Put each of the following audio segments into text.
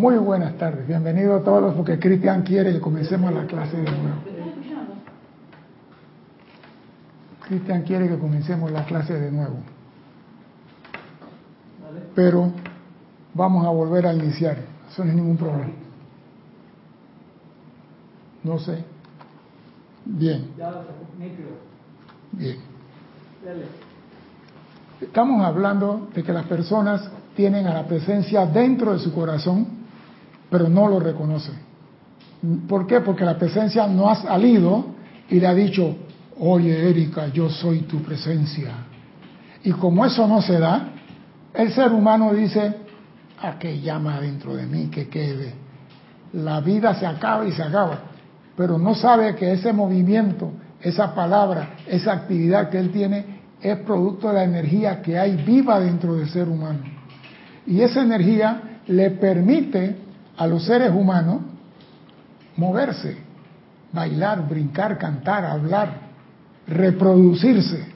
Muy buenas tardes, bienvenidos a todos porque Cristian quiere que comencemos la clase de nuevo. Cristian quiere que comencemos la clase de nuevo. Pero vamos a volver a iniciar, eso no es ningún problema. No sé. Bien. Bien. Estamos hablando de que las personas tienen a la presencia dentro de su corazón, pero no lo reconocen. ¿Por qué? Porque la presencia no ha salido y le ha dicho, oye Erika, yo soy tu presencia. Y como eso no se da, el ser humano dice, ¿a qué llama dentro de mí que quede? La vida se acaba y se acaba pero no sabe que ese movimiento, esa palabra, esa actividad que él tiene es producto de la energía que hay viva dentro del ser humano. Y esa energía le permite a los seres humanos moverse, bailar, brincar, cantar, hablar, reproducirse.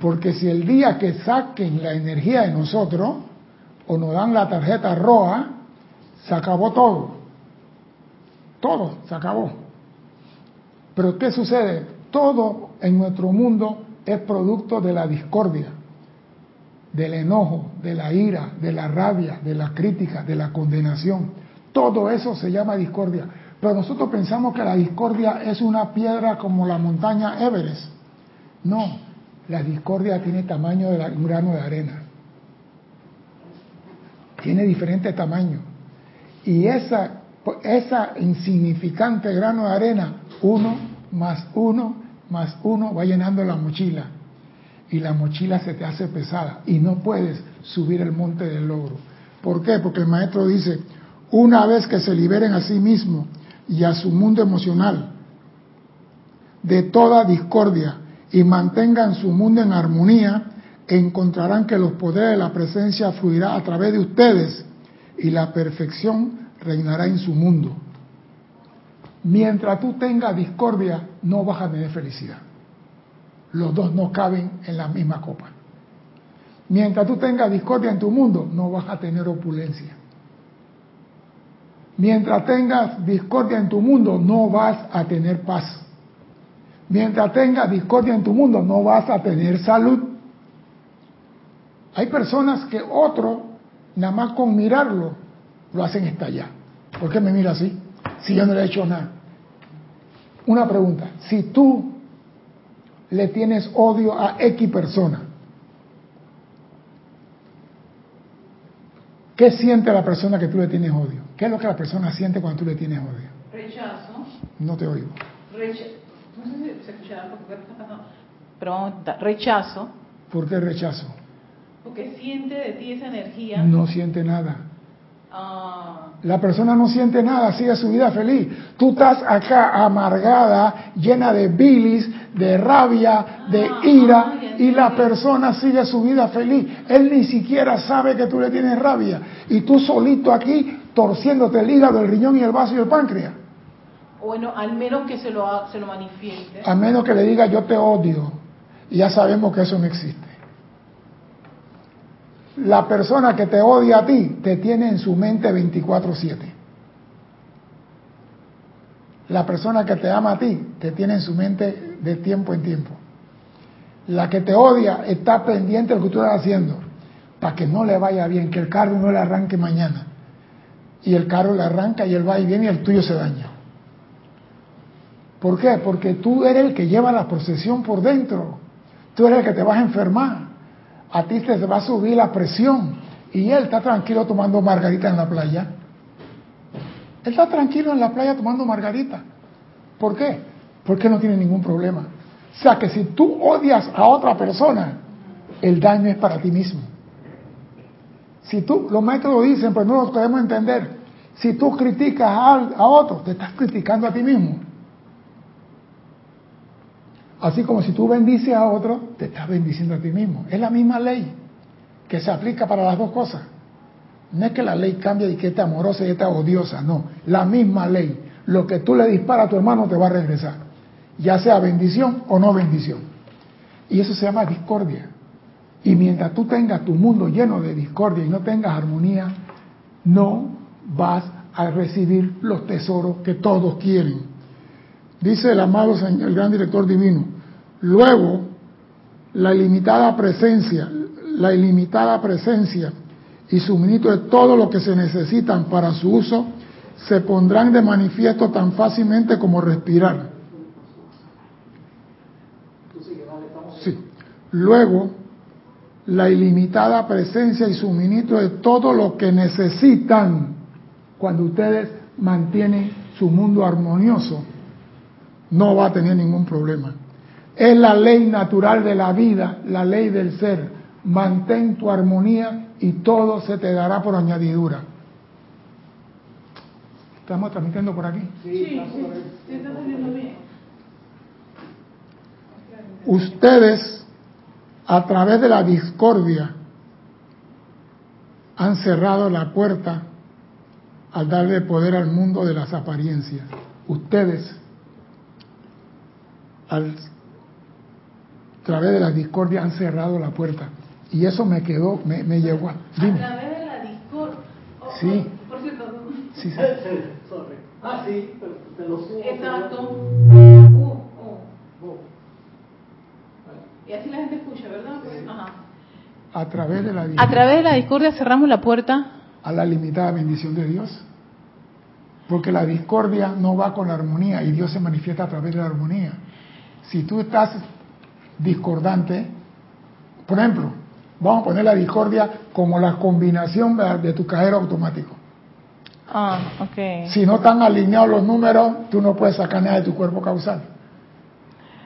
Porque si el día que saquen la energía de nosotros o nos dan la tarjeta roja, se acabó todo. Todo se acabó. Pero ¿qué sucede? Todo en nuestro mundo es producto de la discordia, del enojo, de la ira, de la rabia, de la crítica, de la condenación. Todo eso se llama discordia. Pero nosotros pensamos que la discordia es una piedra como la montaña Everest. No, la discordia tiene tamaño de un grano de arena. Tiene diferentes tamaños. Y esa esa insignificante grano de arena, uno más uno más uno va llenando la mochila. Y la mochila se te hace pesada y no puedes subir el monte del logro. ¿Por qué? Porque el maestro dice, una vez que se liberen a sí mismo y a su mundo emocional de toda discordia y mantengan su mundo en armonía, encontrarán que los poderes de la presencia fluirá a través de ustedes y la perfección reinará en su mundo. Mientras tú tengas discordia, no vas a tener felicidad. Los dos no caben en la misma copa. Mientras tú tengas discordia en tu mundo, no vas a tener opulencia. Mientras tengas discordia en tu mundo, no vas a tener paz. Mientras tengas discordia en tu mundo, no vas a tener salud. Hay personas que otro, nada más con mirarlo, lo hacen estallar. ¿Por qué me mira así? Si yo no le he hecho nada. Una pregunta, si tú le tienes odio a X persona, ¿qué siente la persona que tú le tienes odio? ¿Qué es lo que la persona siente cuando tú le tienes odio? Rechazo. No te oigo. Rechazo. No sé si se escuchará porque está pasando. Rechazo. ¿Por qué rechazo? Porque siente de ti esa energía. No siente nada. Ah. La persona no siente nada, sigue su vida feliz. Tú estás acá amargada, llena de bilis, de rabia, de Ah, ira, ah, ya y la persona sigue su vida feliz. Él ni siquiera sabe que tú le tienes rabia. Y tú solito aquí torciéndote el hígado, el riñón y el vaso y el páncreas. Bueno, al menos que se lo, se lo manifieste. A menos que le diga yo te odio. Y ya sabemos que eso no existe. La persona que te odia a ti te tiene en su mente 24/7. La persona que te ama a ti te tiene en su mente de tiempo en tiempo. La que te odia está pendiente de lo que tú estás haciendo para que no le vaya bien, que el carro no le arranque mañana. Y el carro le arranca y él va y viene y el tuyo se daña. ¿Por qué? Porque tú eres el que lleva la procesión por dentro. Tú eres el que te vas a enfermar. A ti te va a subir la presión. Y él está tranquilo tomando margarita en la playa. Él está tranquilo en la playa tomando margarita. ¿Por qué? Porque no tiene ningún problema. O sea que si tú odias a otra persona, el daño es para ti mismo. Si tú, los maestros lo dicen, pero no lo podemos entender. Si tú criticas a, a otro, te estás criticando a ti mismo. Así como si tú bendices a otro, te estás bendiciendo a ti mismo. Es la misma ley que se aplica para las dos cosas. No es que la ley cambie y que esta amorosa y esta odiosa, no. La misma ley. Lo que tú le disparas a tu hermano te va a regresar. Ya sea bendición o no bendición. Y eso se llama discordia. Y mientras tú tengas tu mundo lleno de discordia y no tengas armonía, no vas a recibir los tesoros que todos quieren. Dice el amado Señor, el gran director divino. Luego, la ilimitada presencia, la ilimitada presencia y suministro de todo lo que se necesitan para su uso se pondrán de manifiesto tan fácilmente como respirar. Sí. Luego, la ilimitada presencia y suministro de todo lo que necesitan cuando ustedes mantienen su mundo armonioso, no va a tener ningún problema. Es la ley natural de la vida, la ley del ser. Mantén tu armonía y todo se te dará por añadidura. ¿Estamos transmitiendo por aquí? Sí, sí, está bien. Ustedes, a través de la discordia, han cerrado la puerta al darle poder al mundo de las apariencias. Ustedes, al a través de la discordia han cerrado la puerta. Y eso me quedó, me, me llegó a... Dime. A través de la discordia... Oh, sí. Oh, por cierto... Sí, sí. ah, sí, pero te lo subo. Exacto. Uh, uh. Y así la gente escucha, ¿verdad? Ajá. A través de la discordia. A través de la discordia cerramos la puerta. A la limitada bendición de Dios. Porque la discordia no va con la armonía y Dios se manifiesta a través de la armonía. Si tú estás discordante, por ejemplo, vamos a poner la discordia como la combinación de tu cajero automático. Ah, okay. Si no están alineados los números, tú no puedes sacar nada de tu cuerpo causal.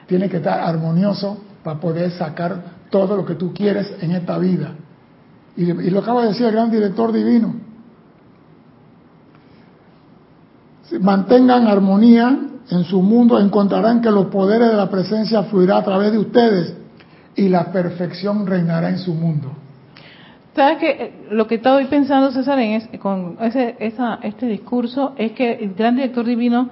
Tiene que estar armonioso para poder sacar todo lo que tú quieres en esta vida. Y, y lo acaba de decir el gran director divino. Mantengan armonía en su mundo encontrarán que los poderes de la presencia fluirá a través de ustedes y la perfección reinará en su mundo. ¿Sabes que eh, Lo que estoy pensando, César, en con ese, esa, este discurso es que el gran director divino,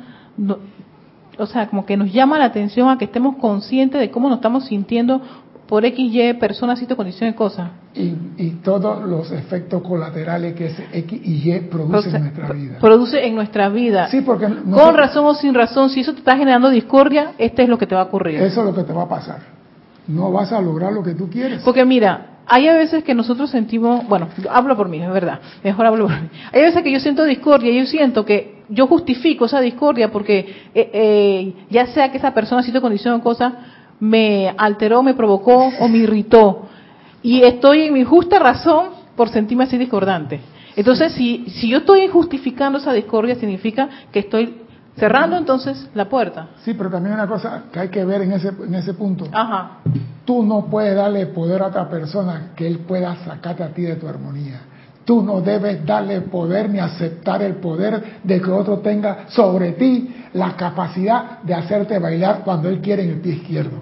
o sea, como que nos llama la atención a que estemos conscientes de cómo nos estamos sintiendo por X, Y, personas, sitio, condición y cosas. Y, y, todos los efectos colaterales que ese X y Y produce en nuestra vida. Produce en nuestra vida. Sí, porque... Con razón o sin razón, si eso te está generando discordia, este es lo que te va a ocurrir. Eso es lo que te va a pasar. No vas a lograr lo que tú quieres. Porque mira, hay a veces que nosotros sentimos, bueno, hablo por mí, es verdad, mejor hablo por mí. Hay veces que yo siento discordia y yo siento que yo justifico esa discordia porque eh, eh, ya sea que esa persona, sitio, condición o cosa, me alteró, me provocó o me irritó. Y estoy en mi justa razón por sentirme así discordante. Entonces, si, si yo estoy justificando esa discordia, significa que estoy cerrando entonces la puerta. Sí, pero también hay una cosa que hay que ver en ese, en ese punto. Ajá. Tú no puedes darle poder a otra persona que él pueda sacarte a ti de tu armonía. Tú no debes darle poder ni aceptar el poder de que otro tenga sobre ti la capacidad de hacerte bailar cuando él quiere en el pie izquierdo.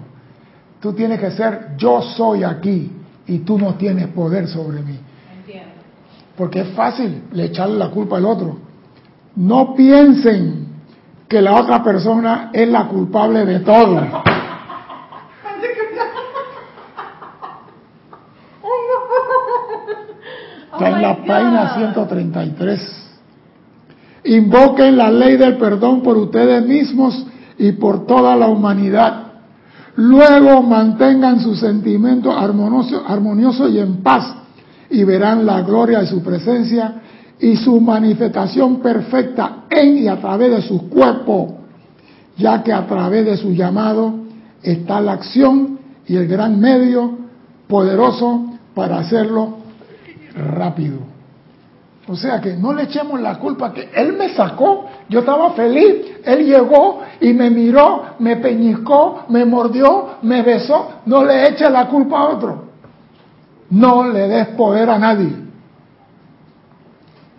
Tú tienes que ser yo soy aquí y tú no tienes poder sobre mí. Entiendo. Porque es fácil le echarle la culpa al otro. No piensen que la otra persona es la culpable de todo. Está en la página 133. Invoquen la ley del perdón por ustedes mismos y por toda la humanidad. Luego mantengan su sentimiento armonioso, armonioso y en paz y verán la gloria de su presencia y su manifestación perfecta en y a través de su cuerpo, ya que a través de su llamado está la acción y el gran medio poderoso para hacerlo rápido. O sea que no le echemos la culpa que él me sacó, yo estaba feliz, él llegó y me miró, me peñicó, me mordió, me besó, no le eche la culpa a otro. No le des poder a nadie.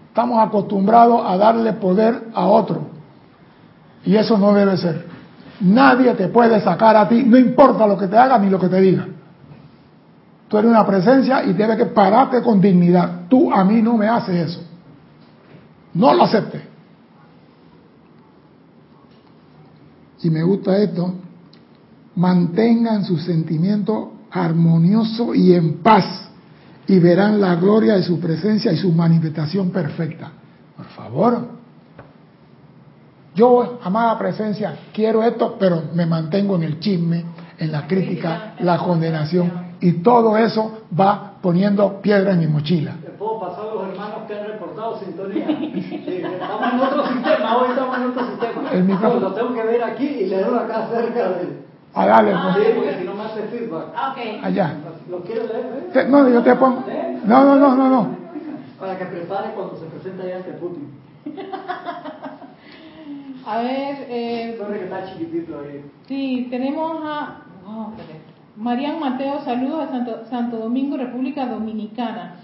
Estamos acostumbrados a darle poder a otro. Y eso no debe ser. Nadie te puede sacar a ti, no importa lo que te haga ni lo que te diga. Tú eres una presencia y debes que pararte con dignidad. Tú a mí no me haces eso. No lo acepte. Y me gusta esto. Mantengan su sentimiento armonioso y en paz y verán la gloria de su presencia y su manifestación perfecta. favor. Yo, amada presencia, quiero esto, pero me mantengo en el chisme, en la crítica, la condenación, y todo eso va poniendo piedra en mi mochila. Te puedo pasar a los hermanos que han reportado sintonía. Sí, estamos en otro sistema, hoy estamos en otro sistema. El micrófono. Lo tengo que ver aquí y leerlo acá cerca del. Ah, dale, Sí, pues. porque si no me hace feedback. Ah, ok. allá. ¿Lo quieres leer? eh? No, yo te pongo. No, no, no, no, no. Para que prepare cuando se presenta ya ante Putin. A ver, eh, Sorry que está chiquitito ahí. sí, tenemos a oh, espérate. Marian Mateo, saludos a Santo, Santo Domingo, República Dominicana.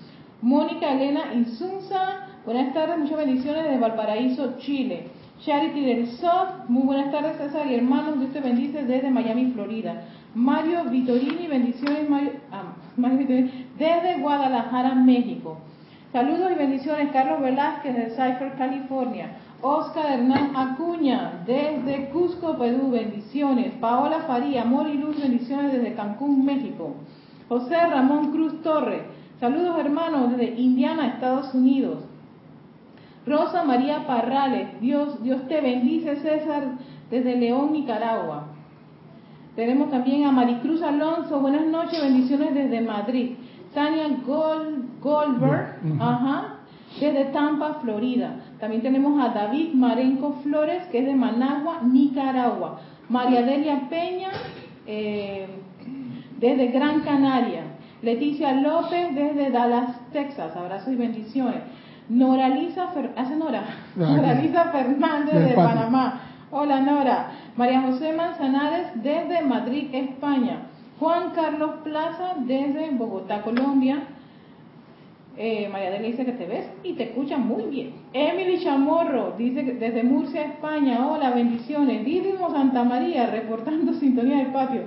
Mónica Elena Insunza, buenas tardes, muchas bendiciones desde Valparaíso, Chile. Charity del Soft, muy buenas tardes César y hermanos, Dios te bendice desde Miami, Florida. Mario Vitorini, bendiciones ah, desde Guadalajara, México. Saludos y bendiciones, Carlos Velázquez de Cypher, California. Oscar Hernán Acuña, desde Cusco, Perú, bendiciones. Paola Faría, amor y luz, bendiciones desde Cancún, México. José Ramón Cruz Torre, saludos hermanos desde Indiana, Estados Unidos. Rosa María Parrales, Dios, Dios te bendice, César, desde León, Nicaragua. Tenemos también a Maricruz Alonso, buenas noches, bendiciones desde Madrid. Tania Gol, Goldberg, Ujú. ajá, desde Tampa, Florida. También tenemos a David Marenco Flores, que es de Managua, Nicaragua. María Delia Peña, eh, desde Gran Canaria. Leticia López, desde Dallas, Texas. Abrazos y bendiciones. Fer ¿hace Nora? De Fernández de. Panamá. Hola Nora. María José Manzanares desde Madrid, España. Juan Carlos Plaza desde Bogotá, Colombia. Eh, María Delia dice que te ves y te escucha muy bien. Emily Chamorro dice que desde Murcia, España. Hola, bendiciones. Didimo Santa María reportando sintonía del patio.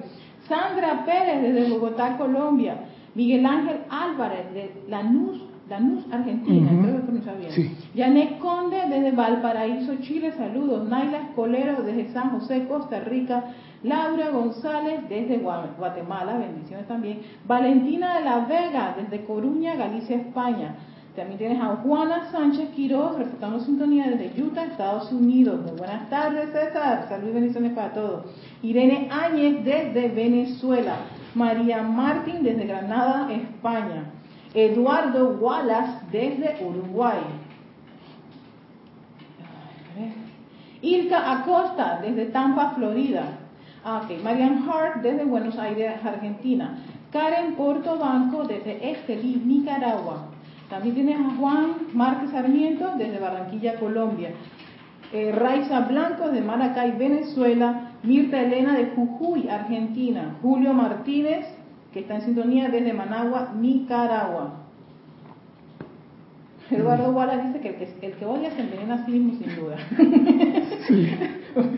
Sandra Pérez desde Bogotá, Colombia. Miguel Ángel Álvarez de Lanús, Lanús, Argentina. Ujú. Creo que pronuncia bien. Sí. Janet Conde desde Valparaíso, Chile, saludos. Naila Escolero desde San José, Costa Rica. Laura González desde Gua- Guatemala, bendiciones también. Valentina de la Vega desde Coruña, Galicia, España. También tienes a Juana Sánchez Quiroz reportando sintonía desde Utah, Estados Unidos. Muy buenas tardes, César. Salud y bendiciones para todos. Irene Áñez desde Venezuela. María Martín desde Granada, España. Eduardo Wallace desde Uruguay. Ilka Acosta desde Tampa, Florida. Ah, ok. Marian Hart desde Buenos Aires, Argentina. Karen Portobanco desde Estelí, Nicaragua. También tienes a Juan Márquez Sarmiento desde Barranquilla, Colombia. Eh, Raiza Blanco de Maracay, Venezuela. Mirta Elena de Jujuy, Argentina. Julio Martínez, que está en sintonía desde Managua, Nicaragua. Eduardo Wallace dice que el que, el que odia se envenena a sí mismo sin duda.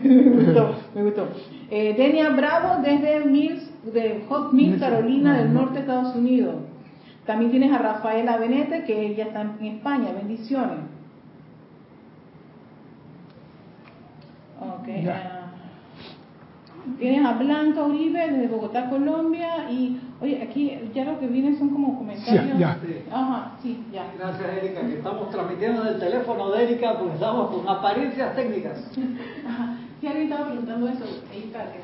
me gustó, me gustó. Eh, Denia Bravo desde Mills, de Hot Mills, Carolina del Norte, Estados Unidos. También tienes a Rafaela Benete, que ella está en España. Bendiciones. Ok. Ya. ah, Tienes a Blanca Uribe desde Bogotá, Colombia. Y, oye, aquí ya lo que viene son como comentarios. ya. Sí. Ajá, sí, ya. Gracias, Erika, que estamos transmitiendo del teléfono de Erika porque estamos con apariencias técnicas. Ajá. Si alguien estaba preguntando eso, Erika, que-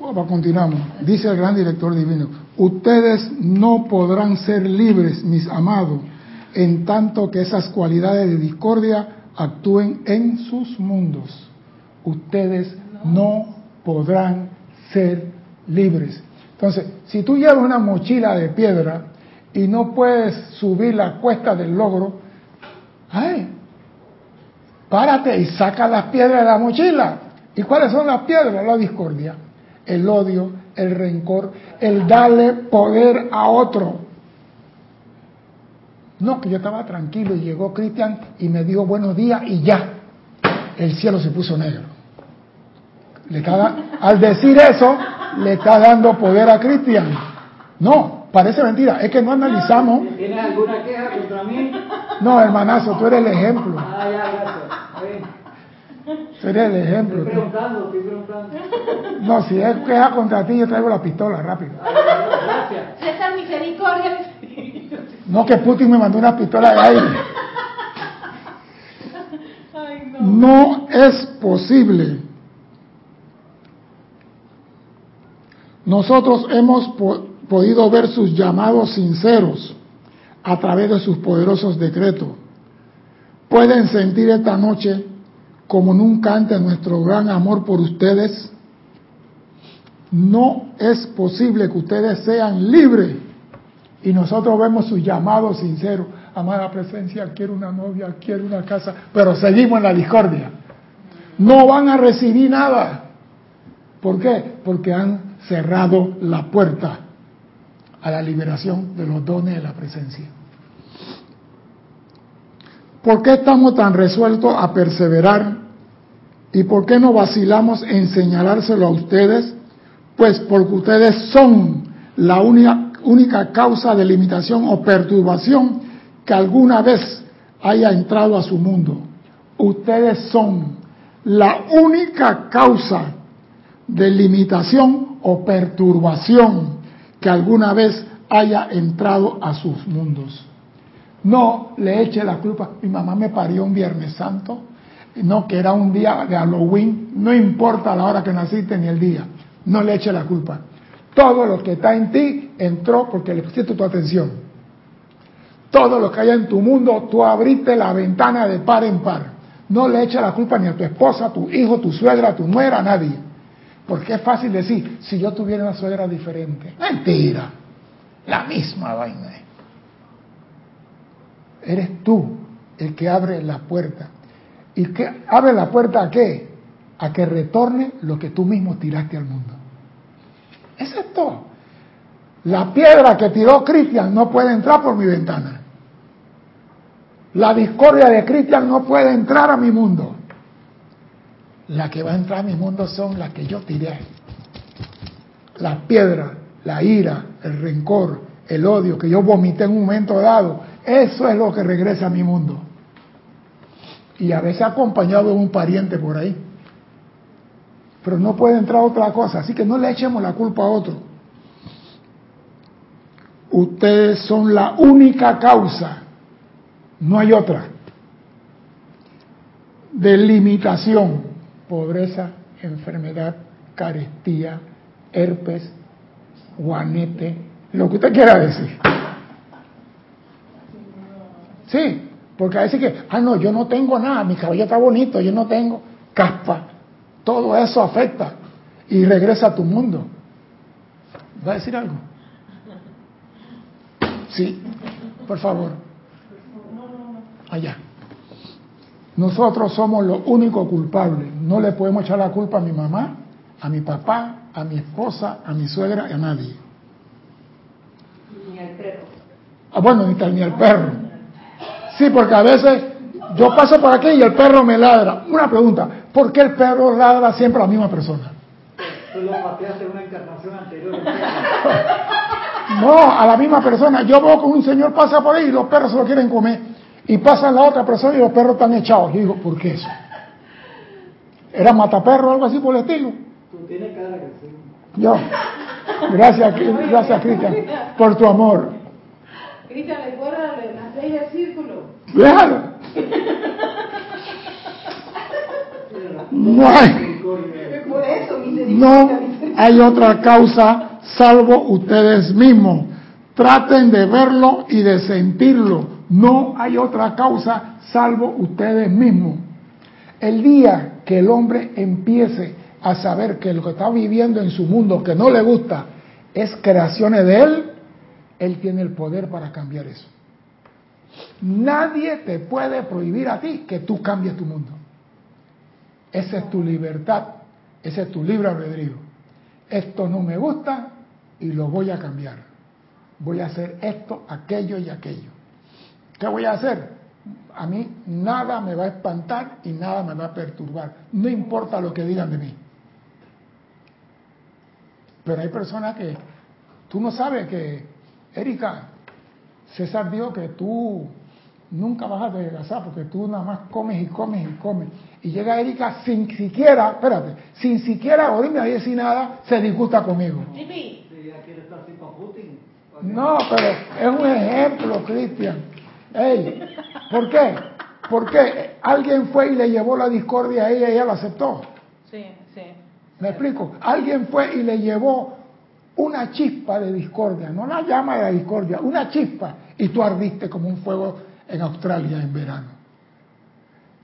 Bueno, continuamos. Dice el gran director divino, ustedes no podrán ser libres, mis amados, en tanto que esas cualidades de discordia actúen en sus mundos. Ustedes no podrán ser libres. Entonces, si tú llevas una mochila de piedra y no puedes subir la cuesta del logro, ¡ay! Párate y saca las piedras de la mochila. ¿Y cuáles son las piedras? La discordia, el odio, el rencor, el darle poder a otro. No, que yo estaba tranquilo y llegó Cristian y me dijo buenos días y ya, el cielo se puso negro. Le al decir eso, le está dando poder a Cristian. No, parece mentira, es que no analizamos. ¿Tienes alguna queja contra mí? No, hermanazo, tú eres el ejemplo. Ah, ya, gracias. Tú eres el Estoy ejemplo. preguntando, estoy preguntando. No, si es queja contra ti, yo traigo la pistola rápido. Ah, ya, Gracias. César Misericordia. No que Putin me mandó una pistola de aire. No es posible. Nosotros hemos podido ver sus llamados sinceros a través de sus poderosos decretos. Pueden sentir esta noche como nunca antes nuestro gran amor por ustedes. No es posible que ustedes sean libres y nosotros vemos sus llamados sinceros. Amada presencia, quiero una novia, quiero una casa, pero seguimos en la discordia. No van a recibir nada. ¿Por qué? Porque han cerrado la puerta a la liberación de los dones de la presencia. ¿Por qué estamos tan resueltos a perseverar? ¿Y por qué no vacilamos en señalárselo a ustedes? Pues porque ustedes son la única, única causa de limitación o perturbación que alguna vez haya entrado a su mundo. Ustedes son la única causa de limitación o perturbación que alguna vez haya entrado a sus mundos. No le eche la culpa. Mi mamá me parió un Viernes Santo, no que era un día de Halloween, no importa la hora que naciste ni el día. No le eche la culpa. Todo lo que está en ti entró porque le pusiste tu atención. Todo lo que hay en tu mundo, tú abriste la ventana de par en par. No le eche la culpa ni a tu esposa, a tu hijo, tu suegra, a tu nuera, a nadie. Porque es fácil decir, si yo tuviera una suegra diferente. Mentira. La misma vaina. Eres tú el que abre la puerta. ¿Y que abre la puerta a qué? A que retorne lo que tú mismo tiraste al mundo. Eso es todo. La piedra que tiró Cristian no puede entrar por mi ventana. La discordia de Cristian no puede entrar a mi mundo. La que va a entrar a mi mundo son las que yo tiré. La piedra, la ira, el rencor, el odio que yo vomité en un momento dado eso es lo que regresa a mi mundo. Y a veces acompañado de un pariente por ahí. Pero no puede entrar otra cosa, así que no le echemos la culpa a otro. Ustedes son la única causa, no hay otra, de limitación, pobreza, enfermedad, carestía, herpes, guanete, lo que usted quiera decir. Sí, porque a veces que, ah, no, yo no tengo nada, mi cabello está bonito, yo no tengo caspa. Todo eso afecta y regresa a tu mundo. ¿Va a decir algo? Sí, por favor. Allá. Nosotros somos los únicos culpables. No le podemos echar la culpa a mi mamá, a mi papá, a mi esposa, a mi suegra, a nadie. Ni al perro. Ah, bueno, ni, ni al perro. Sí, porque a veces yo paso por aquí y el perro me ladra. Una pregunta, ¿por qué el perro ladra siempre a la misma persona? Tú lo pateaste en una encarnación anterior. No, a la misma persona. Yo veo que un señor pasa por ahí y los perros se lo quieren comer. Y pasa la otra persona y los perros están echados. Yo digo, ¿por qué eso? ¿Era mataperro o algo así por el estilo? Tú tienes cara que sí. Yo. Gracias, gracias Cristian, por tu amor. Cristian, recuerda las leyes del círculo. Claro. No hay, Por eso, no hay otra causa salvo ustedes mismos. Traten de verlo y de sentirlo. No hay otra causa salvo ustedes mismos. El día que el hombre empiece a saber que lo que está viviendo en su mundo, que no le gusta, es creaciones de él, él tiene el poder para cambiar eso. Nadie te puede prohibir a ti que tú cambies tu mundo. Esa es tu libertad, ese es tu libre albedrío. Esto no me gusta y lo voy a cambiar. Voy a hacer esto, aquello y aquello. ¿Qué voy a hacer? A mí nada me va a espantar y nada me va a perturbar. No importa lo que digan de mí. Pero hay personas que tú no sabes que Erika, César dijo que tú nunca vas a adelgazar porque tú nada más comes y comes y comes. Y llega Erika sin siquiera, espérate, sin siquiera oírme a decir nada, se disgusta conmigo. No, pero es un ejemplo, Cristian. Ey, ¿Por qué? ¿Por qué? Alguien fue y le llevó la discordia a ella y ella lo aceptó. Sí, sí. ¿Me explico? Alguien fue y le llevó una chispa de discordia, no la llama de la discordia, una chispa, y tú ardiste como un fuego en Australia en verano.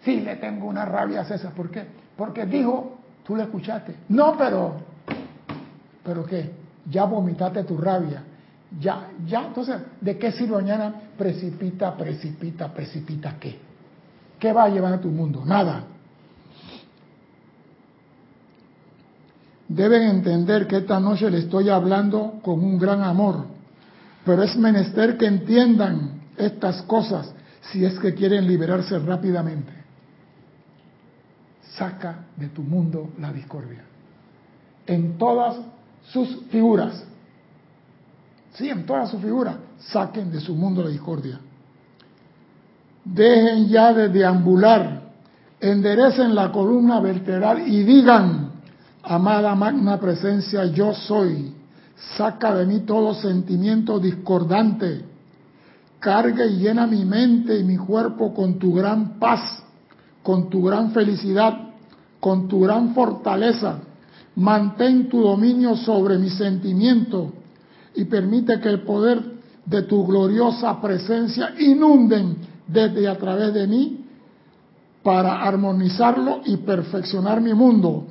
Sí, le tengo una rabia a César, ¿por qué? Porque dijo, tú le escuchaste, no, pero, ¿pero qué? Ya vomitaste tu rabia, ya, ya, entonces, ¿de qué sirve mañana? Precipita, precipita, precipita, ¿qué? ¿Qué va a llevar a tu mundo? Nada. Deben entender que esta noche le estoy hablando con un gran amor, pero es menester que entiendan estas cosas si es que quieren liberarse rápidamente. Saca de tu mundo la discordia. En todas sus figuras. Sí, en todas sus figuras. Saquen de su mundo la discordia. Dejen ya de deambular. Enderecen la columna vertebral y digan, Amada magna presencia, yo soy. Saca de mí todo sentimiento discordante. Carga y llena mi mente y mi cuerpo con tu gran paz, con tu gran felicidad, con tu gran fortaleza. Mantén tu dominio sobre mi sentimiento y permite que el poder de tu gloriosa presencia inunden desde a través de mí para armonizarlo y perfeccionar mi mundo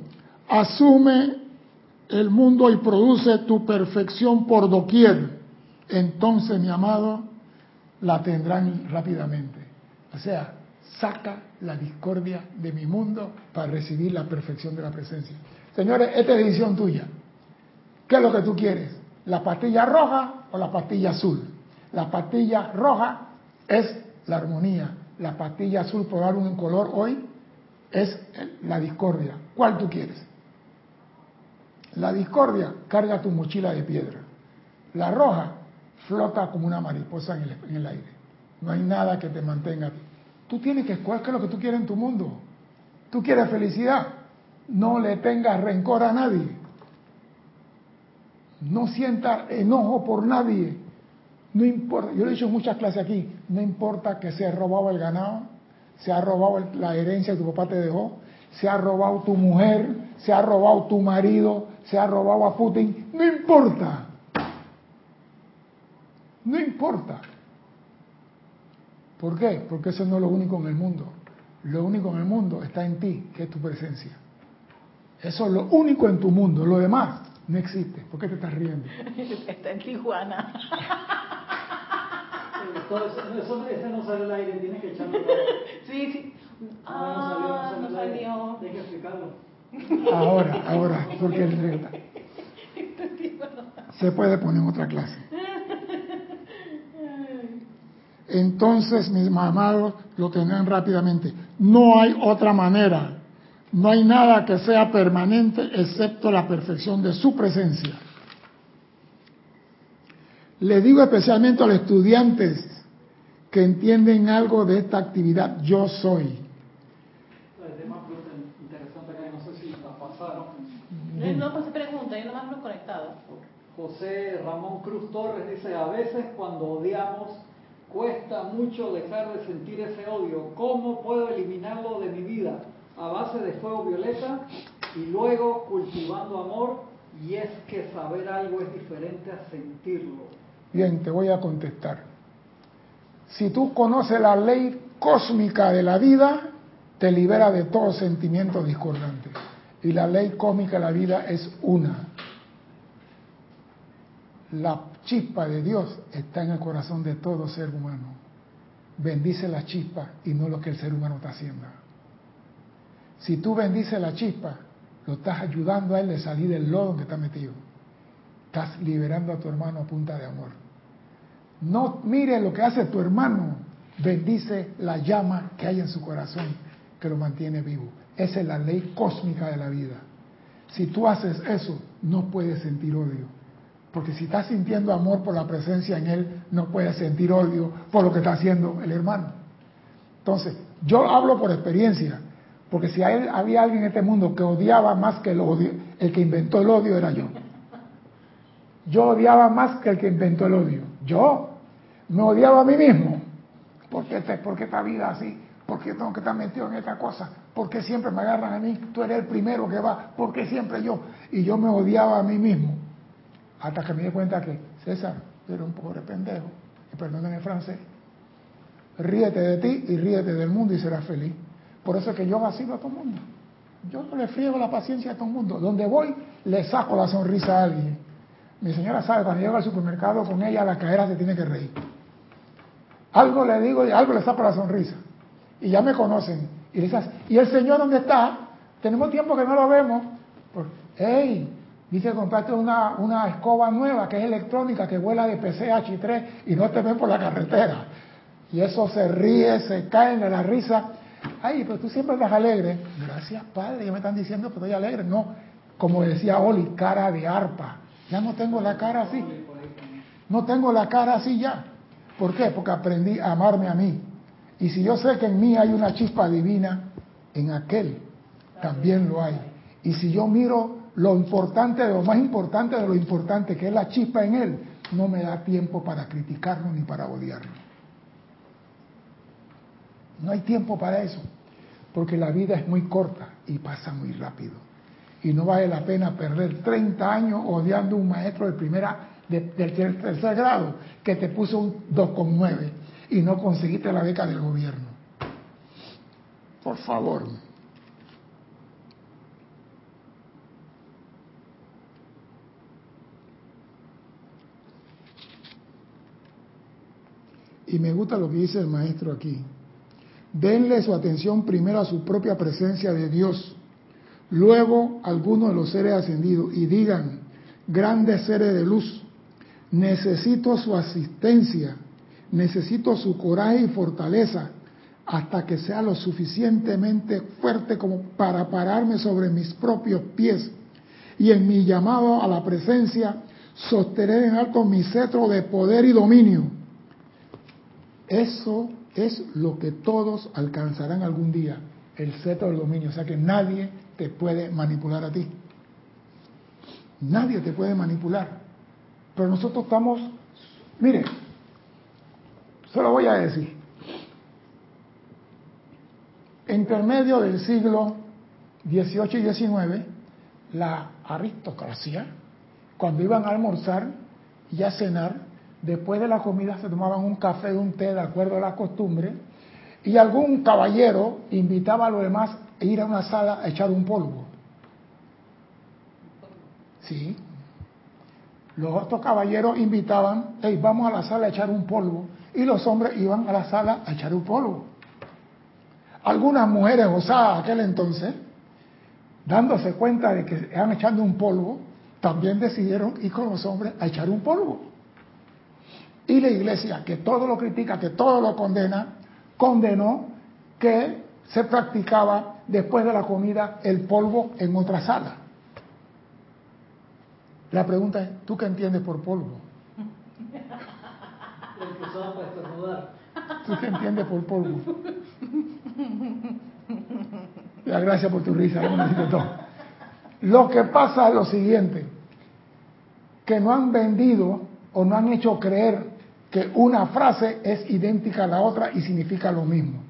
asume el mundo y produce tu perfección por doquier, entonces, mi amado, la tendrán rápidamente. O sea, saca la discordia de mi mundo para recibir la perfección de la presencia. Señores, esta es decisión tuya. ¿Qué es lo que tú quieres? ¿La pastilla roja o la pastilla azul? La pastilla roja es la armonía. La pastilla azul, por dar un color hoy, es la discordia. ¿Cuál tú quieres? La discordia carga tu mochila de piedra. La roja flota como una mariposa en el, aire. No hay nada que te mantenga. Tú tienes que escoger es lo que tú quieres en tu mundo. Tú quieres felicidad. No le tengas rencor a nadie. No sientas enojo por nadie. No importa, yo lo he dicho en muchas clases aquí, no importa que se ha robado el ganado, se ha robado la herencia que tu papá te dejó, se ha robado tu mujer, se ha robado tu marido, se ha robado a Putin, no importa. No importa. ¿Por qué? Porque eso no es lo único en el mundo. Lo único en el mundo está en ti, que es tu presencia. Eso es lo único en tu mundo. Lo demás no existe. ¿Por qué te estás riendo? Está en Tijuana. eso, ese no sale al aire, tienes que echarlo. Sí, sí. Ah, no salió. Deja explicarlo. Ahora, ahora, porque se puede poner en otra clase. Entonces, mis amados lo tendrán rápidamente. No hay otra manera. No hay nada que sea permanente excepto la perfección de su presencia. Le digo especialmente a los estudiantes que entienden algo de esta actividad, yo soy. No, pues se pregunta, yo nomás lo conectado. José Ramón Cruz Torres dice, a veces cuando odiamos cuesta mucho dejar de sentir ese odio. ¿Cómo puedo eliminarlo de mi vida? A base de fuego violeta y luego cultivando amor. Y es que saber algo es diferente a sentirlo. Bien, te voy a contestar. Si tú conoces la ley cósmica de la vida, te libera de todo sentimiento discordante. Y la ley cósmica de la vida es una. La chispa de Dios está en el corazón de todo ser humano. Bendice la chispa y no lo que el ser humano está haciendo. Si tú bendices la chispa, lo estás ayudando a él de salir del lodo que está metido. Estás liberando a tu hermano a punta de amor. No mire lo que hace tu hermano, bendice la llama que hay en su corazón que lo mantiene vivo. Esa es la ley cósmica de la vida. Si tú haces eso, no puedes sentir odio. Porque si estás sintiendo amor por la presencia en él, no puedes sentir odio por lo que está haciendo el hermano. Entonces, yo hablo por experiencia, porque si había alguien en este mundo que odiaba más que el odio, el que inventó el odio era yo. Yo odiaba más que el que inventó el odio. Yo me odiaba a mí mismo. ¿Por qué, esta vida así? ¿Por qué tengo que estar metido en esta cosa? ¿Por qué siempre me agarran a mí? Tú eres el primero que va. ¿Por qué siempre yo? Y yo me odiaba a mí mismo. Hasta que me di cuenta que, César, tú eres un pobre pendejo. Y perdónenme el francés. Ríete de ti y ríete del mundo y serás feliz. Por eso es que yo vacilo a todo el mundo. Yo no le friego la paciencia a todo el mundo. Donde voy, le saco la sonrisa a alguien. Mi señora sabe, cuando llego al supermercado con ella, la cadera se tiene que reír. Algo le digo y algo le saco la sonrisa. Y ya me conocen. Y dices, ¿y el señor dónde está? Tenemos tiempo que no lo vemos. hey, dice, compraste una, una escoba nueva que es electrónica, que vuela de PCH3 y no te ven por la carretera. Y eso se ríe, se caen de la risa. Ay, pero tú siempre estás alegre. Gracias, Padre, ya me están diciendo que estoy alegre. No, como decía Oli, cara de arpa. Ya no tengo la cara así. No tengo la cara así ya. ¿Por qué? Porque aprendí a amarme a mí. Y si yo sé que en mí hay una chispa divina, en aquel también lo hay. Y si yo miro lo importante lo más importante de lo importante, que es la chispa en él, no me da tiempo para criticarlo ni para odiarlo. No hay tiempo para eso, porque la vida es muy corta y pasa muy rápido. Y no vale la pena perder 30 años odiando a un maestro de primera, del tercer grado que te puso un 2,9 y no conseguiste la beca del gobierno. Por favor. Y me gusta lo que dice el maestro aquí. Denle su atención primero a su propia presencia de Dios, luego a algunos de los seres ascendidos y digan, grandes seres de luz, necesito su asistencia, necesito su coraje y fortaleza hasta que sea lo suficientemente fuerte como para pararme sobre mis propios pies y en mi llamado a la presencia sostener en alto mi cetro de poder y dominio. Eso es lo que todos alcanzarán algún día, el cetro del dominio. O sea que nadie te puede manipular a ti. Nadie te puede manipular. Pero nosotros estamos, mire, se lo voy a decir. Intermedio del siglo XVIII y XIX, la aristocracia, cuando iban a almorzar y a cenar, Después de la comida se tomaban un café, un té, de acuerdo a la costumbre, y algún caballero invitaba a los demás a ir a una sala a echar un polvo. Sí. Los otros caballeros invitaban, hey, vamos a la sala a echar un polvo, y los hombres iban a la sala a echar un polvo. Algunas mujeres osadas aquel entonces, dándose cuenta de que estaban echando un polvo, también decidieron ir con los hombres a echar un polvo. Y la iglesia, que todo lo critica, que todo lo condena, condenó que se practicaba después de la comida el polvo en otra sala. La pregunta es, ¿tú qué entiendes por polvo? ¿Tú qué entiendes por polvo? La gracias por tu risa, Lo que pasa es lo siguiente, que no han vendido o no han hecho creer que una frase es idéntica a la otra y significa lo mismo.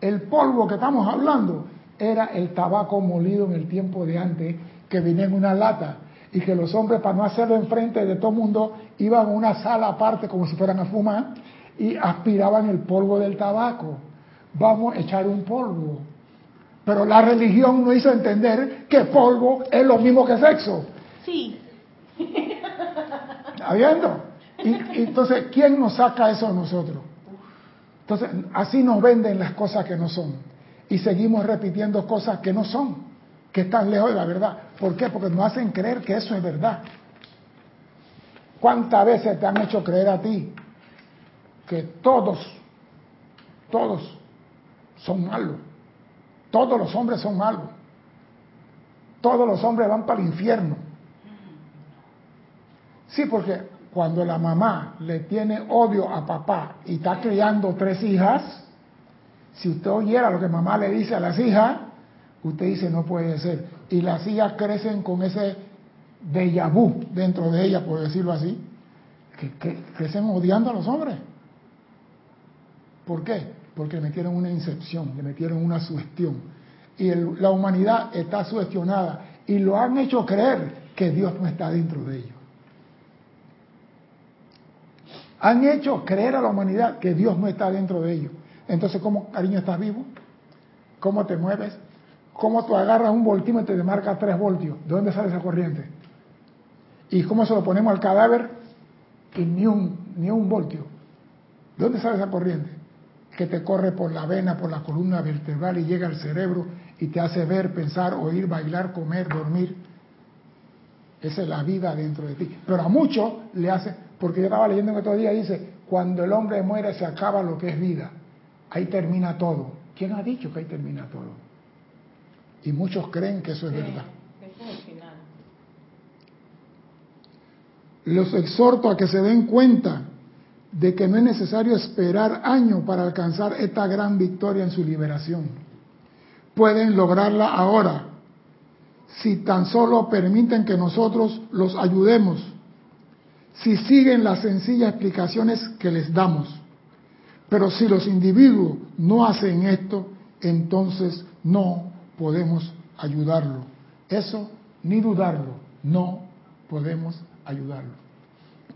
El polvo que estamos hablando era el tabaco molido en el tiempo de antes, que venía en una lata, y que los hombres, para no hacerlo enfrente de todo el mundo, iban a una sala aparte como si fueran a fumar y aspiraban el polvo del tabaco. Vamos a echar un polvo. Pero la religión no hizo entender que polvo es lo mismo que sexo. Sí. ¿Está viendo? Y, entonces, ¿quién nos saca eso a nosotros? Entonces, así nos venden las cosas que no son. Y seguimos repitiendo cosas que no son, que están lejos de la verdad. ¿Por qué? Porque nos hacen creer que eso es verdad. ¿Cuántas veces te han hecho creer a ti que todos, todos son malos? Todos los hombres son malos. Todos los hombres van para el infierno. Sí, porque cuando la mamá le tiene odio a papá y está criando tres hijas, si usted oyera lo que mamá le dice a las hijas, usted dice no puede ser. Y las hijas crecen con ese déjà vu dentro de ellas, por decirlo así, que, crecen odiando a los hombres. ¿Por qué? porque le metieron una incepción, le metieron una sugestión. Y la humanidad está sugestionada y lo han hecho creer que Dios no está dentro de ellos. Han hecho creer a la humanidad que Dios no está dentro de ellos. Entonces, ¿cómo, cariño, estás vivo? ¿Cómo te mueves? ¿Cómo tú agarras un voltímetro y te marca 3 voltios? ¿De dónde sale esa corriente? ¿Y cómo se lo ponemos al cadáver? Y ni un, ni un voltio. ¿De dónde sale esa corriente? Que te corre por la vena, por la columna vertebral y llega al cerebro y te hace ver, pensar, oír, bailar, comer, dormir. Esa es la vida dentro de ti. Pero a muchos le hace, porque yo estaba leyendo en otro día, dice, cuando el hombre muere se acaba lo que es vida. Ahí termina todo. ¿Quién ha dicho que ahí termina todo? Y muchos creen que eso es verdad. Los exhorto a que se den cuenta de que no es necesario esperar años para alcanzar esta gran victoria en su liberación. Pueden lograrla ahora, si tan solo permiten que nosotros los ayudemos, si siguen las sencillas explicaciones que les damos. Pero si los individuos no hacen esto, entonces no podemos ayudarlo. Eso, ni dudarlo, no podemos ayudarlo.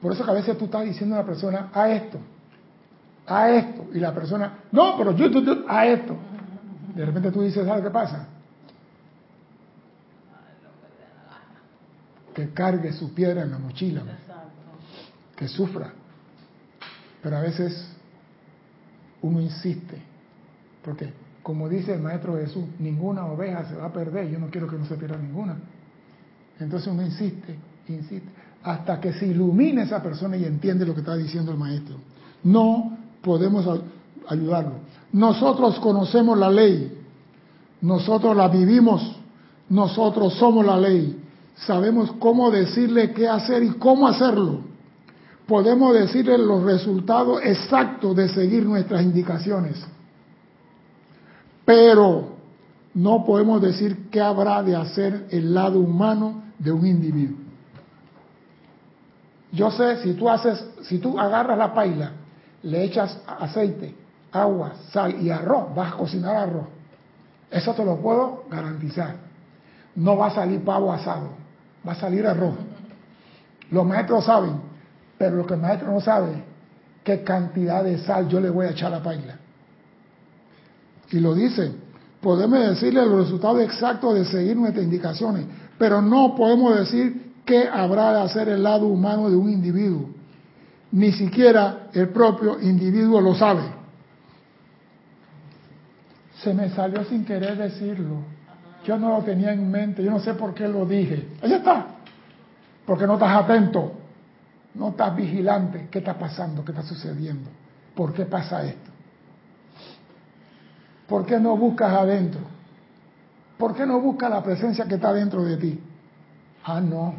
Por eso que a veces tú estás diciendo a la persona, a esto, a esto, y la persona, no, pero yo, yo, a esto. De repente tú dices, ¿sabes qué pasa? Que cargue su piedra en la mochila, que sufra. Pero a veces uno insiste, porque como dice el Maestro Jesús, ninguna oveja se va a perder, yo no quiero que no se pierda ninguna. Entonces uno insiste, insiste, hasta que se ilumine esa persona y entiende lo que está diciendo el Maestro. No podemos ayudarlo. Nosotros conocemos la ley, nosotros la vivimos, nosotros somos la ley, sabemos cómo decirle qué hacer y cómo hacerlo podemos decirle los resultados exactos de seguir nuestras indicaciones. Pero no podemos decir qué habrá de hacer el lado humano de un individuo. Yo sé, si tú haces, si tú agarras la paila, le echas aceite, agua, sal y arroz, vas a cocinar arroz. Eso te lo puedo garantizar. No va a salir pavo asado, va a salir arroz. Los maestros saben pero lo que el maestro no sabe, qué cantidad de sal yo le voy a echar a la paila. Y lo dice, podemos decirle los resultados exactos de seguir nuestras indicaciones, pero no podemos decir qué habrá de hacer el lado humano de un individuo. Ni siquiera el propio individuo lo sabe. Se me salió sin querer decirlo. Yo no lo tenía en mente, yo no sé por qué lo dije. Ahí está. Porque no estás atento. No estás vigilante. ¿Qué está pasando? ¿Qué está sucediendo? ¿Por qué pasa esto? ¿Por qué no buscas adentro? ¿Por qué no buscas la presencia que está dentro de ti? Ah, no.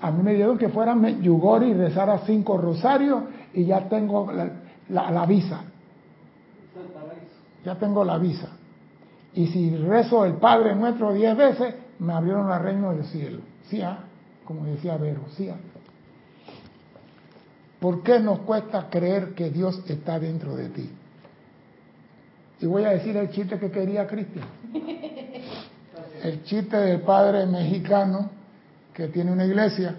A mí me dijeron que fuera Yugori y rezara cinco rosarios y ya tengo la, visa. Ya tengo la visa. Y si rezo el Padre Nuestro diez veces, me abrieron la reino del cielo. Sí, ah, como decía Vero, sí. Ah. ¿Por qué nos cuesta creer que Dios está dentro de ti? Y voy a decir el chiste que quería Cristian. El chiste del padre mexicano que tiene una iglesia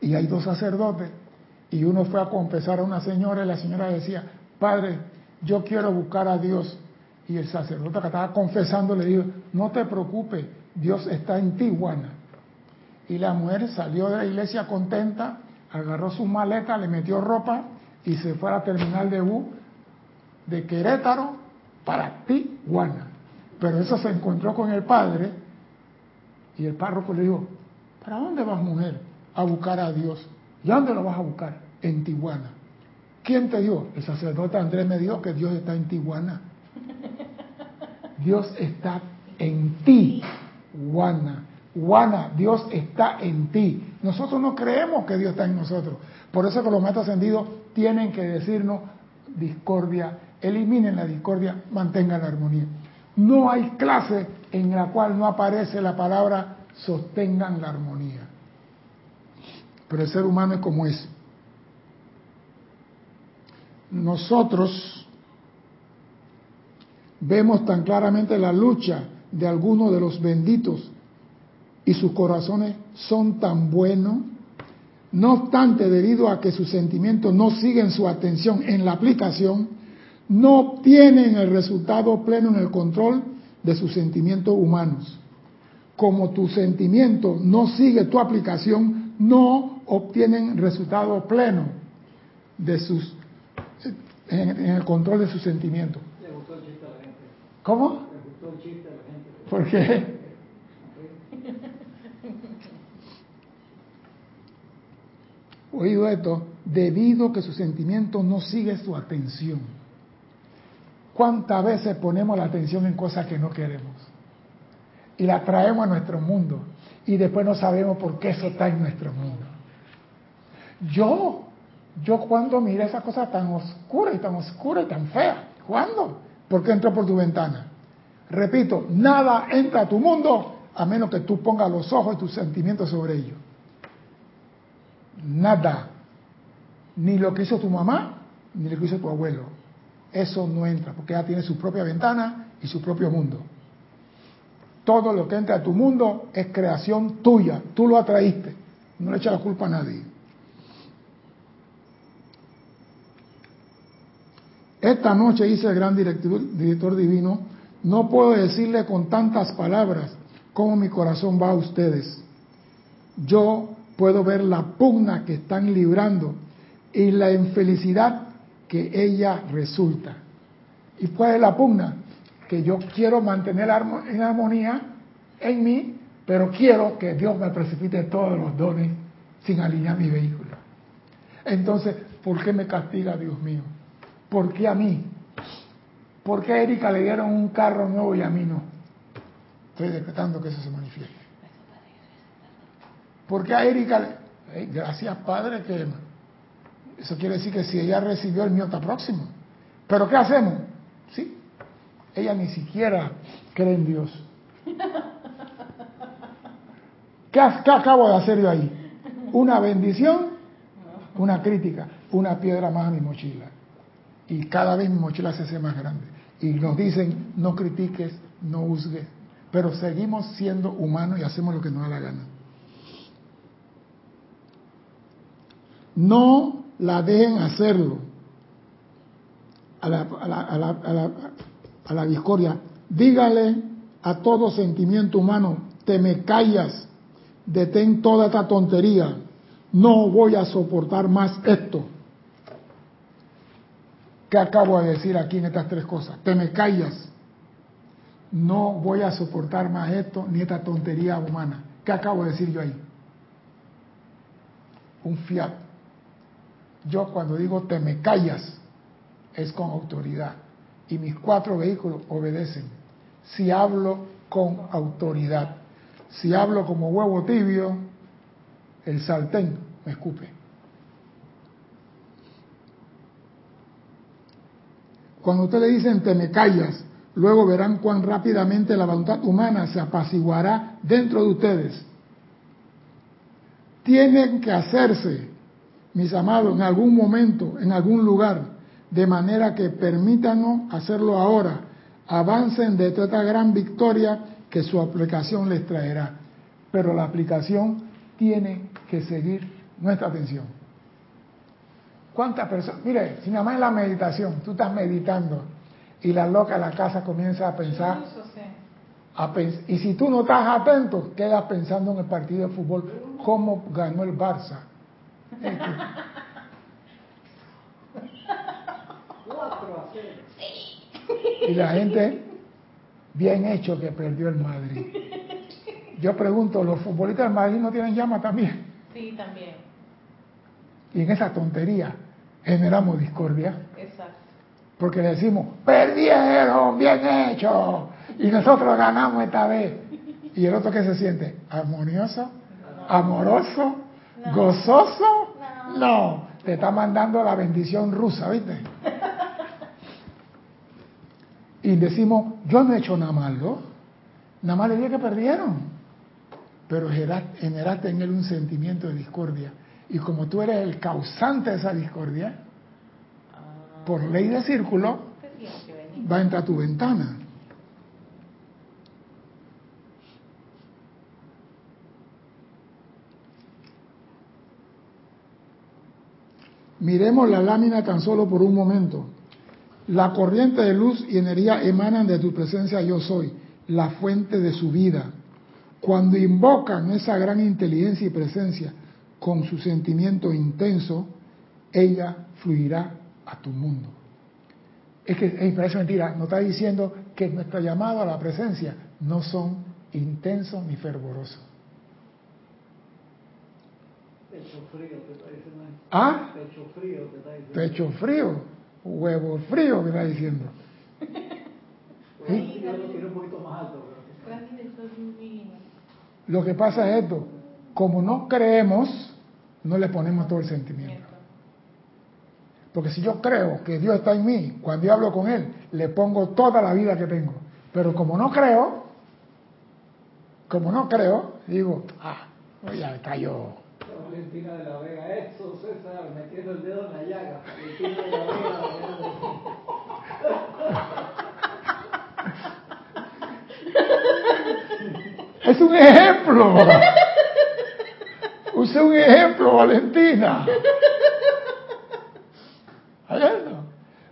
y hay dos sacerdotes y uno fue a confesar a una señora y la señora decía, padre, yo quiero buscar a Dios. Y el sacerdote que estaba confesando le dijo, no te preocupes, Dios está en ti, Juana. Y la mujer salió de la iglesia contenta agarró su maleta, le metió ropa y se fue a la terminal de bus de Querétaro para Tijuana. Pero eso se encontró con el padre y el párroco le dijo, ¿para dónde vas mujer? A buscar a Dios. ¿Y dónde lo vas a buscar? En Tijuana. ¿Quién te dio? El sacerdote Andrés me dijo que Dios está en Tijuana. Dios está en ti, Juana. Juana, Dios está en ti. Nosotros no creemos que Dios está en nosotros. Por eso que los maestros ascendidos tienen que decirnos discordia, eliminen la discordia, mantengan la armonía. No hay clase en la cual no aparece la palabra sostengan la armonía. Pero el ser humano es como es. Nosotros Vemos tan claramente la lucha de algunos de los benditos y sus corazones son tan buenos. No obstante, debido a que sus sentimientos no siguen su atención en la aplicación, no obtienen el resultado pleno en el control de sus sentimientos humanos. Como tu sentimiento no sigue tu aplicación, no obtienen resultado pleno de sus en, el control de sus sentimientos. ¿Cómo? ¿Por qué? Oído esto, debido a que su sentimiento no sigue su atención. ¿Cuántas veces ponemos la atención en cosas que no queremos? Y la traemos a nuestro mundo. Y después no sabemos por qué eso está en nuestro mundo. Yo, yo cuando miré esa cosa tan oscura y tan oscura y tan fea, ¿cuándo? ¿Por qué entró por tu ventana? Repito, nada entra a tu mundo a menos que tú pongas los ojos y tus sentimientos sobre ello. Nada. Ni lo que hizo tu mamá, ni lo que hizo tu abuelo. Eso no entra, porque ella tiene su propia ventana y su propio mundo. Todo lo que entra a tu mundo es creación tuya. Tú lo atraíste. No le echa la culpa a nadie. Esta noche, dice el gran director, director divino, no puedo decirle con tantas palabras cómo mi corazón va a ustedes. Yo puedo ver la pugna que están librando y la infelicidad que ella resulta. ¿Y cuál es la pugna? Que yo quiero mantener en armonía en mí, pero quiero que Dios me precipite todos los dones sin alinear mi vehículo. Entonces, ¿por qué me castiga Dios mío? ¿Por qué a mí? ¿Por qué a Erika le dieron un carro nuevo y a mí no? Estoy decretando que eso se manifieste. ¿Por qué a Erika gracias Padre que... Eso quiere decir que si ella recibió el mío está próximo. Pero ¿qué hacemos? Sí. Ella ni siquiera cree en Dios. ¿Qué, ¿Qué, acabo de hacer yo ahí? Una bendición, una crítica, una piedra más a mi mochila. Y cada vez mi mochila se hace más grande. Y nos dicen, no critiques, no juzgues, pero seguimos siendo humanos y hacemos lo que nos da la gana. No la dejen hacerlo a la, a la, a la, a la discordia. Dígale a todo sentimiento humano, te me callas, detén toda esta tontería, no voy a soportar más esto. ¿Qué acabo de decir aquí en estas tres cosas? Te me callas, no voy a soportar más esto ni esta tontería humana. ¿Qué acabo de decir yo ahí? Un fiat. Yo cuando digo te me callas, es con autoridad. Y mis cuatro vehículos obedecen. Si hablo con autoridad. Si hablo como huevo tibio, el saltén me escupe. Cuando usted le dicen te me callas, luego verán cuán rápidamente la voluntad humana se apaciguará dentro de ustedes. Tienen que hacerse, mis amados, en algún momento, en algún lugar, de manera que permítanos hacerlo ahora. Avancen de toda esta gran victoria que su aplicación les traerá. Pero la aplicación tiene que seguir nuestra atención. ¿Cuántas personas? Mire, si nada más en la meditación, tú estás meditando y la loca de la casa comienza a pensar. A y si tú no estás atento, quedas pensando en el partido de fútbol, cómo ganó el Barça. Y la gente, bien hecho que perdió el Madrid. Yo pregunto, ¿los futbolistas del Madrid no tienen llama también? Sí, también. Y en esa tontería generamos discordia. Exacto. Porque le decimos, perdieron, bien hecho. Y nosotros ganamos esta vez. Y el otro que se siente, armonioso, amoroso, gozoso. No. no, te está mandando la bendición rusa, ¿viste? y decimos, yo no he hecho nada malo, nada más le dije que perdieron. Pero generaste en él un sentimiento de discordia. Y como tú eres el causante de esa discordia, por ley de círculo, va a entrar a tu ventana. Miremos la lámina tan solo por un momento. La corriente de luz y energía emanan de tu presencia yo soy, la fuente de su vida. Cuando invocan esa gran inteligencia y presencia con su sentimiento intenso, ella fluirá a tu mundo. Es que hey, parece mentira, no está diciendo que nuestro llamado a la presencia no son intensos ni fervorosos. Pecho frío, te está diciendo. ¿Ah? Pecho frío, te está diciendo. Pecho frío, huevo frío, me está diciendo. Yo lo quiero un poquito más alto. pero- Lo que pasa es esto, como no creemos, no le ponemos todo el sentimiento. Porque si yo creo que Dios está en mí, cuando yo hablo con Él, le pongo toda la vida que tengo. Pero como no creo, como no creo, digo, ah, ya cayó. Valentina de la Vega, eso César, metiendo el dedo en la llaga. Valentina de la Vega, Es un ejemplo. Use un ejemplo, Valentina.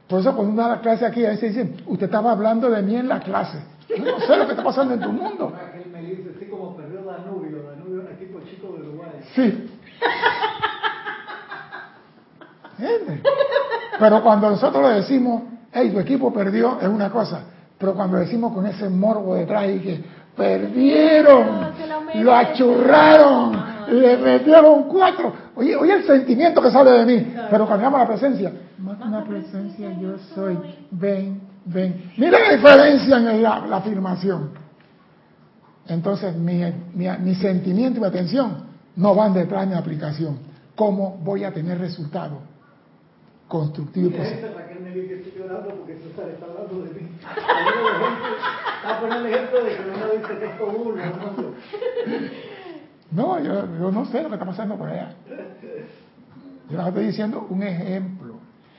Por eso cuando uno da la clase aquí, a veces dicen, usted estaba hablando de mí en la clase. Yo no sé lo que está pasando en tu mundo. Aquel me dice, así como perdió Danubio, Danubio es un equipo chico de Uruguay. Sí. ¿Entiendes? Pero cuando nosotros le decimos, hey, tu equipo perdió, es una cosa. Pero cuando decimos con ese morbo detrás y que perdieron, Ah, lo achurraron, le metieron cuatro. Oye, oye el sentimiento que sale de mí. Pero cuando llama la presencia, más una presencia yo soy, ven, ven. Mira la diferencia en la, la afirmación. Entonces mi, mi, mi sentimiento y mi atención no van detrás de mi aplicación. ¿Cómo voy a tener resultados constructivos y esa Raquel me dice que estoy llorando porque César está hablando de mí. Está poniendo ejemplo de que uno dice que esto uno, ¿no? No, yo, yo no sé lo que está pasando por allá. Yo les estoy diciendo un ejemplo.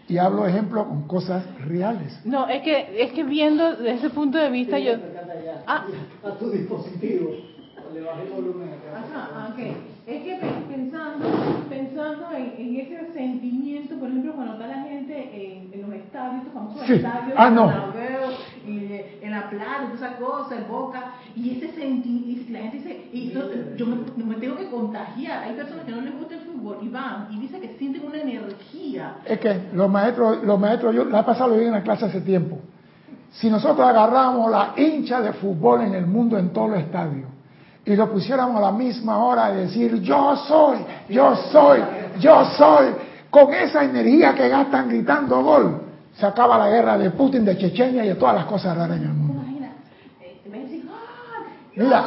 Y hablo de ejemplo con cosas reales. No, es que, es que viendo desde ese punto de vista yo... Ah. A tu dispositivo. Le bajé el volumen acá. Ajá, ah, ok. Es que pe- pensando, pensando en, en ese sentimiento, por ejemplo, cuando está la gente en, en los estadios, estos famosos Sí. estadios, Ah, no. en en, la plata, todas esas cosas, en Boca, y ese sentimiento, la gente dice, y yo, yo me, me tengo que contagiar. Hay personas que no les gusta el fútbol y van y dicen que sienten una energía. Es que los maestros, los maestros, yo la he pasado bien en la clase hace tiempo. Si nosotros agarramos la hincha de fútbol en el mundo en todos los estadios y lo pusiéramos a la misma hora de decir yo soy, yo soy, yo soy, con esa energía que gastan gritando gol, se acaba la guerra de Putin, de Chechenia y de todas las cosas raras en el mundo. Eh, ¡ah! yo Mira,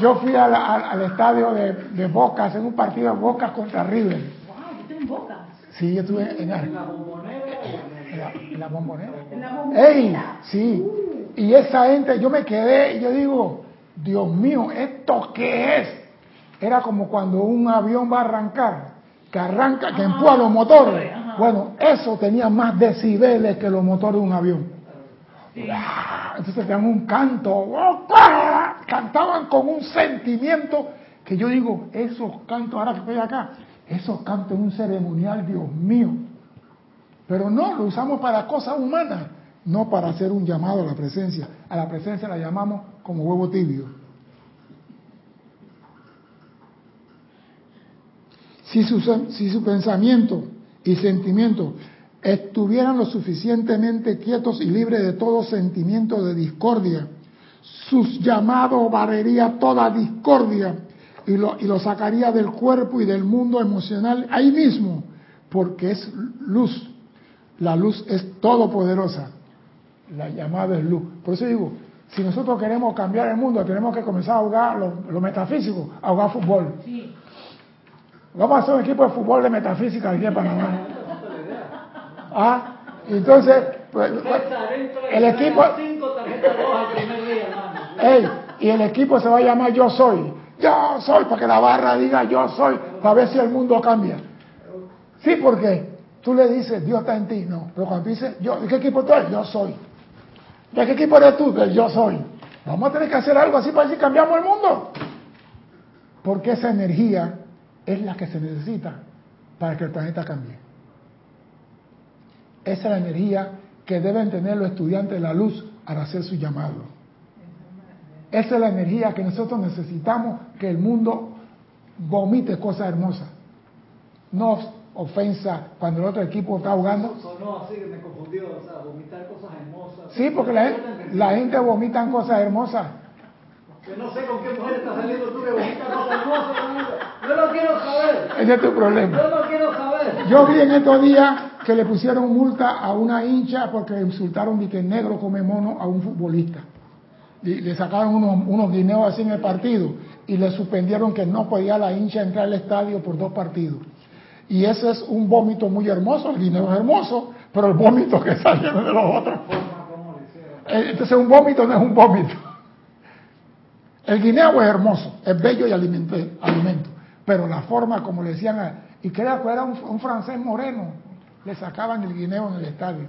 yo fui al, al- al estadio de, de Bocas en un partido de Bocas contra River. ¡Wow! En Boca. Sí, yo estuve en, En Ar- la bombonera en la, en la bombonera. En la bombonera. ¡Ey! Sí. Y esa gente, yo me quedé y yo digo, Dios mío, ¿esto qué es? Era como cuando un avión va a arrancar, que arranca, que empuja los motores. Bueno, eso tenía más decibeles que los motores de un avión. ¡Ah! Entonces tenían un canto, ¡ah! cantaban con un sentimiento que yo digo, esos cantos, ahora que estoy acá, esos cantos en un ceremonial, Dios mío. Pero no, lo usamos para cosas humanas, no para hacer un llamado a la presencia. A la presencia la llamamos como huevo tibio. Si su, si su pensamiento y sentimiento estuvieran lo suficientemente quietos y libres de todo sentimiento de discordia, sus llamados barrería toda discordia y lo, y sacaría del cuerpo y del mundo emocional ahí mismo, porque es luz. La luz es todopoderosa. La llamada es luz. Por eso digo, si nosotros queremos cambiar el mundo, tenemos que comenzar a ahogar lo, lo metafísico, a ahogar fútbol. Sí. Vamos a hacer un equipo de fútbol de metafísica aquí en Panamá. Ah, entonces, pues, y el equipo, ey, y el equipo se va a llamar Yo Soy. Yo Soy, para que la barra diga Yo Soy, para ver si el mundo cambia. Sí, porque tú le dices Dios está en ti, no. Pero cuando dices, yo, ¿de qué equipo tú eres? Yo soy. ¿De qué equipo eres tú? Del yo soy. Vamos a tener que hacer algo así para si cambiamos el mundo. Porque esa energía es la que se necesita para que el planeta cambie. Esa es la energía que deben tener los estudiantes de la luz para hacer su llamado. Esa es la energía que nosotros necesitamos que el mundo vomite cosas hermosas. No ofensa cuando el otro equipo está jugando. Sonó así me confundió, o sea, vomitar cosas hermosas. Sí, porque la, la gente vomita cosas hermosas. Yo no sé con qué mujer estás saliendo tú que vomitas cosas hermosas. Yo no quiero saber. Ese es tu problema. Yo no quiero saber. Yo vi en estos días que le pusieron multa a una hincha porque insultaron de que el negro come mono a un futbolista. Y le sacaron unos, unos guineos así en el partido y le suspendieron que no podía la hincha entrar al estadio por dos partidos. Y ese es un vómito muy hermoso, el guineo es hermoso, pero el vómito que sale de los otros. Eh, entonces un vómito no es un vómito. El guineo es hermoso, es bello y alimento, pero la forma como le decían, a, y que era, un francés moreno, le sacaban el guineo en el estadio.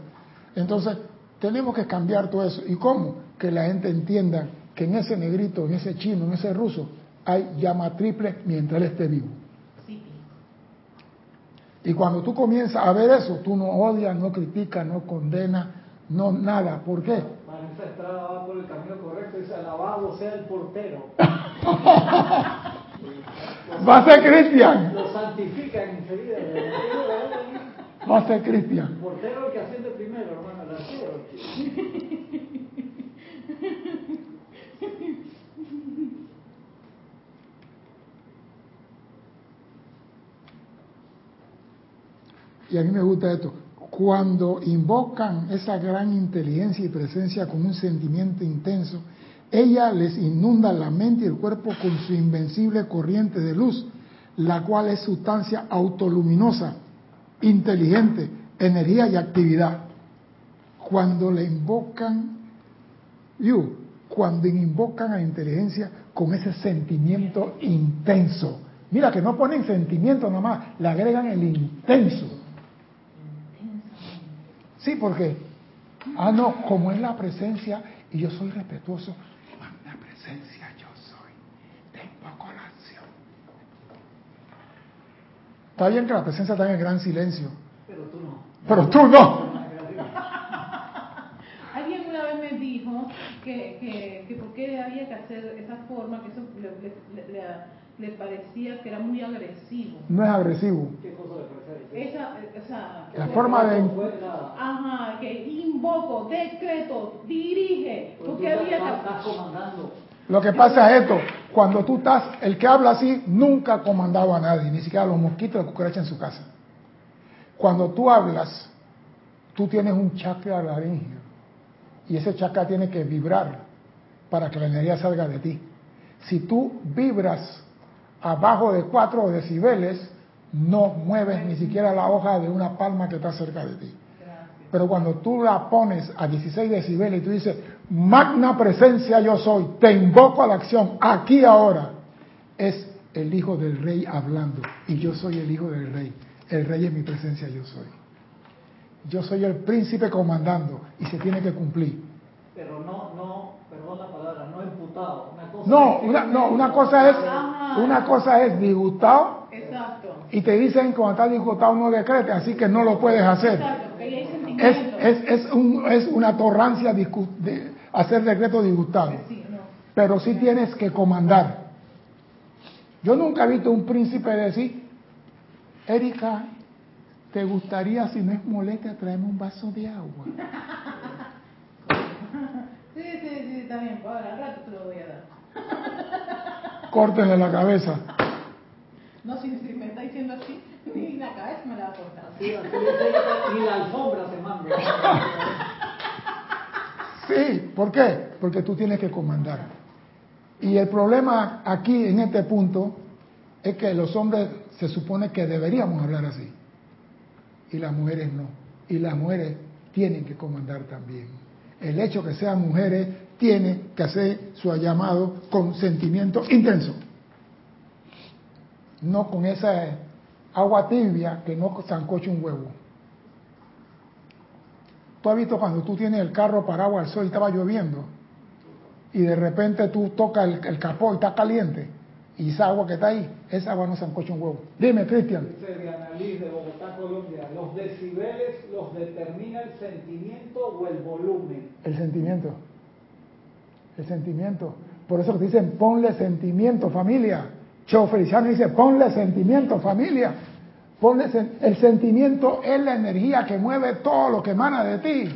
Entonces, tenemos que cambiar todo eso. ¿Y cómo? Que la gente entienda que en ese negrito, en ese chino, en ese ruso, hay llama triple mientras él esté vivo. Y cuando tú comienzas a ver eso, tú no odias, no criticas, no condenas, no nada. ¿Por qué? Vanessa Estrada va por el camino correcto, dice alabado sea el portero. Va a ser cristian. Lo santifican enseguida. Va a ser cristian. El portero el que asciende primero, hermano, el arquero. Y a mí me gusta esto. Cuando invocan esa gran inteligencia y presencia con un sentimiento intenso, ella les inunda la mente y el cuerpo con su invencible corriente de luz, la cual es sustancia autoluminosa, inteligente, energía y actividad. Cuando le invocan, you, cuando invocan a inteligencia con ese sentimiento intenso. Mira que no ponen sentimiento nomás, le agregan el intenso. Sí, porque, ah, no, como es la presencia y yo soy respetuoso, la presencia yo soy, te invoco la acción. Está bien que la presencia está en el gran silencio. Pero tú no. Pero tú no. Alguien una vez me dijo que, que, que por qué había que hacer esa forma, que eso le, le, le, le parecía que era muy agresivo. No es agresivo. ¿Qué cosa? Esa, esa, La forma de... Ajá, que invoco, decreto, dirige, Porque porque tú había estás, que... estás comandando. Lo que pasa es esto, cuando tú estás, el que habla así nunca ha comandado a nadie, ni siquiera a los mosquitos de cucaracha en su casa. Cuando tú hablas, tú tienes un chakra laringio y ese chakra tiene que vibrar para que la energía salga de ti. Si tú vibras abajo de 4 decibeles, no mueves ni siquiera la hoja de una palma que está cerca de ti. Pero cuando tú la pones a 16 decibeles y tú dices, magna presencia yo soy, te invoco a la acción, aquí ahora, es el Hijo del Rey hablando. Y yo soy el Hijo del Rey. El Rey es mi presencia, yo soy. Yo soy el príncipe comandando y se tiene que cumplir. Pero no, no, perdón la palabra, no imputado. Una cosa No, una, no, una cosa es, una cosa es disgustado Exacto. Y te dicen cuando estás disgustado no decretes, así que no lo puedes hacer. Es, es, es, un- es una torrancia de hacer decreto disgustado, Sí, pero sí tienes que comandar. Yo nunca he visto un príncipe decir, Erika, ¿te gustaría, si no es molestia, traerme un vaso de agua? Sí, sí, sí, está bien, pues ahora al rato te lo voy a dar. Córtenle la cabeza. No, si me está diciendo así, ni la cabeza me la va a cortar. Así, así dice, ni la alfombra se manda. Sí, ¿por qué? Porque tú tienes que comandar. Y el problema aquí, en este punto, es que los hombres se supone que deberíamos hablar así. Y las mujeres no. Y las mujeres tienen que comandar también. El hecho que sean mujeres tiene que hacer su llamado con sentimiento intenso. No con esa agua tibia que no zancoche un huevo. tú has visto cuando tú tienes el carro parado al sol y estaba lloviendo y de repente tú tocas el, el capó y está caliente y esa agua que está ahí, esa agua no se ancocha un huevo. Dime, Cristian. De Bogotá, Colombia, los decibeles los determina el sentimiento o el volumen. El sentimiento. El sentimiento. Por eso te dicen, ponle sentimiento, familia. Cheo Feliciano dice, ponle sentimiento, familia. Ponle sen- el sentimiento es la energía que mueve todo lo que emana de ti.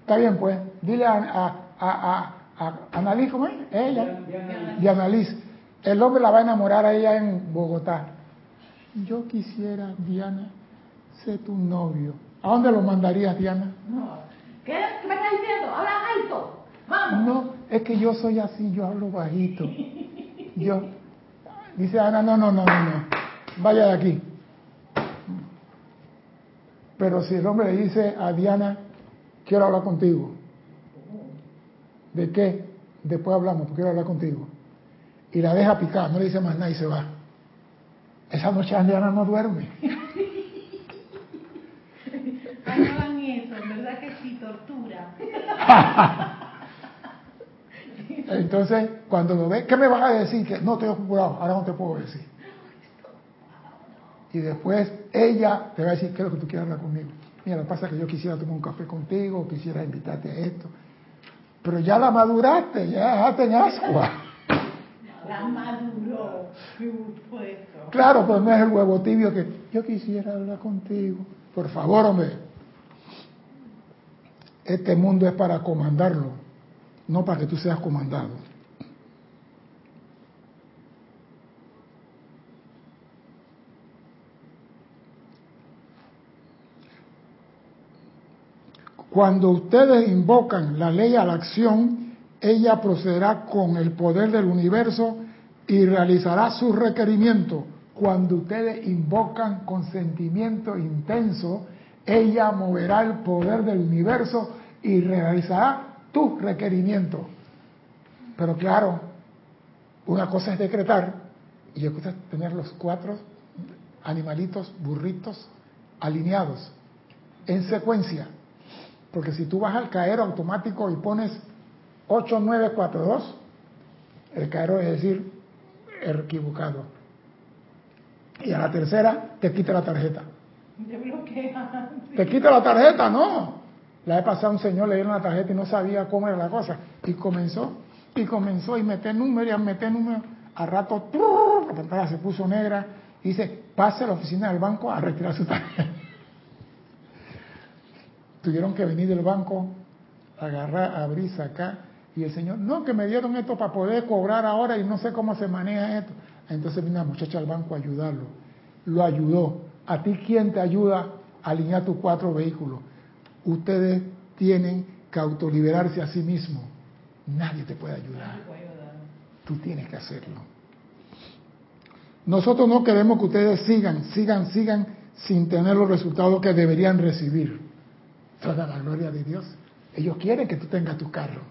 Está bien, pues. Dile a, a, a, a, a ¿cómo es? Ella. Y Annalise, el hombre la va a enamorar a ella en Bogotá. Yo quisiera, Diana, ser tu novio. ¿A dónde lo mandarías, Diana? No. ¿Qué, ¿Qué me estás diciendo? Habla alto. Vamos. No, es que yo soy así, yo hablo bajito. Yo, dice Ana, no, no, no, no, no, vaya de aquí. Pero si el hombre le dice a Diana, quiero hablar contigo. ¿De qué? Después hablamos, porque quiero hablar contigo. Y la deja picar, no le dice más nada y se va. Esa noche Diana no duerme. Ay, no hagan eso, en verdad que sí, tortura. Entonces, cuando lo ve, ¿qué me vas a decir? Que no estoy ocupado, ahora no te puedo decir. Y después ella te va a decir, ¿qué es lo que tú quieres hablar conmigo? Mira, lo que pasa es que yo quisiera tomar un café contigo, quisiera invitarte a esto. Pero ya la maduraste, ya dejaste en ascua. La maduró. Claro, pero no es el huevo tibio que yo quisiera hablar contigo. Por favor, hombre. Este mundo es para comandarlo, no para que tú seas comandado. Cuando ustedes invocan la ley a la acción, ella procederá con el poder del universo y realizará su requerimiento. Cuando ustedes invocan con sentimiento intenso, ella moverá el poder del universo y realizará tu requerimiento. Pero claro, una cosa es decretar y otra cosa es tener los cuatro animalitos, burritos, alineados, en secuencia. Porque si tú vas al caero automático y pones 8942, el caero es decir, equivocado. Y a la tercera te quita la tarjeta. Te bloquea. Te quita la tarjeta, no. La vez pasada un señor le dieron la tarjeta y no sabía cómo era la cosa. Y comenzó, y comenzó, y mete número, y a meter número. A rato, la pantalla se puso negra. Y dice, pase a la oficina del banco a retirar su tarjeta. Tuvieron que venir del banco, agarrar, abrir, sacar. Y el señor, no, que me dieron esto para poder cobrar ahora y no sé cómo se maneja esto. Entonces vino la muchacha al banco a ayudarlo. Lo ayudó. ¿A ti quién te ayuda a alinear tus cuatro vehículos? Ustedes tienen que autoliberarse a sí mismos. Nadie te puede ayudar. Tú tienes que hacerlo. Nosotros no queremos que ustedes sigan, sigan, sigan sin tener los resultados que deberían recibir. Toda la gloria de Dios. Ellos quieren que tú tengas tu carro.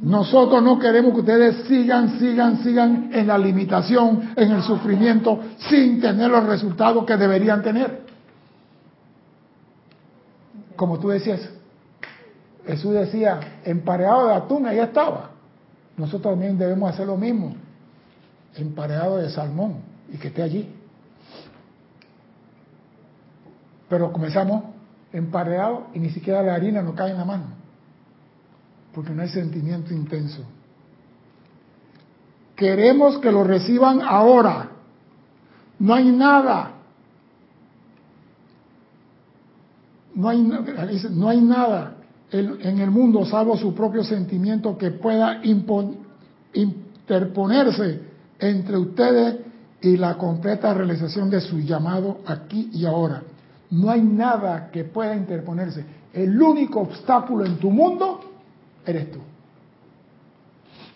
Nosotros no queremos que ustedes sigan, sigan, sigan en la limitación, en el sufrimiento, sin tener los resultados que deberían tener. Como tú decías, Jesús decía, empareado de atún, ahí estaba. Nosotros también debemos hacer lo mismo, empareado de salmón, y que esté allí. Pero comenzamos empareado y ni siquiera la harina nos cae en la mano, porque no hay sentimiento intenso. Queremos que lo reciban ahora. No hay nada. No hay, no hay nada en, el mundo salvo su propio sentimiento que pueda interponerse entre ustedes y la completa realización de su llamado aquí y ahora. No hay nada que pueda interponerse. El único obstáculo en tu mundo eres tú.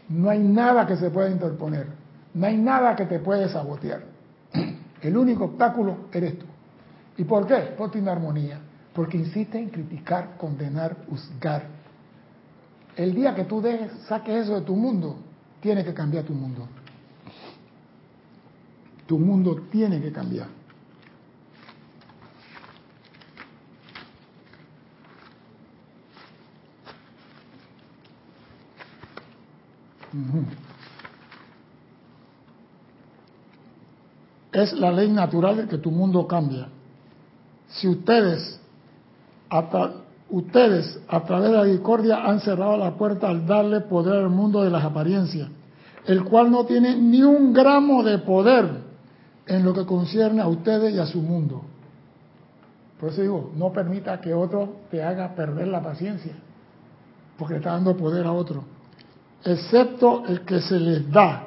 No hay nada que se pueda interponer. No hay nada que te puede sabotear. El único obstáculo eres tú. ¿Y por qué? Por tu inarmonía. Porque insiste en criticar, condenar, juzgar. El día que tú dejes, saques eso de tu mundo, tiene que cambiar tu mundo. Tu mundo tiene que cambiar. Es la ley natural de que tu mundo cambia. Si ustedes a tra- ustedes a través de la discordia han cerrado la puerta al darle poder al mundo de las apariencias, el cual no tiene ni un gramo de poder en lo que concierne a ustedes y a su mundo. Por eso digo, no permita que otro te haga perder la paciencia, porque está dando poder a otro, excepto el que se les da.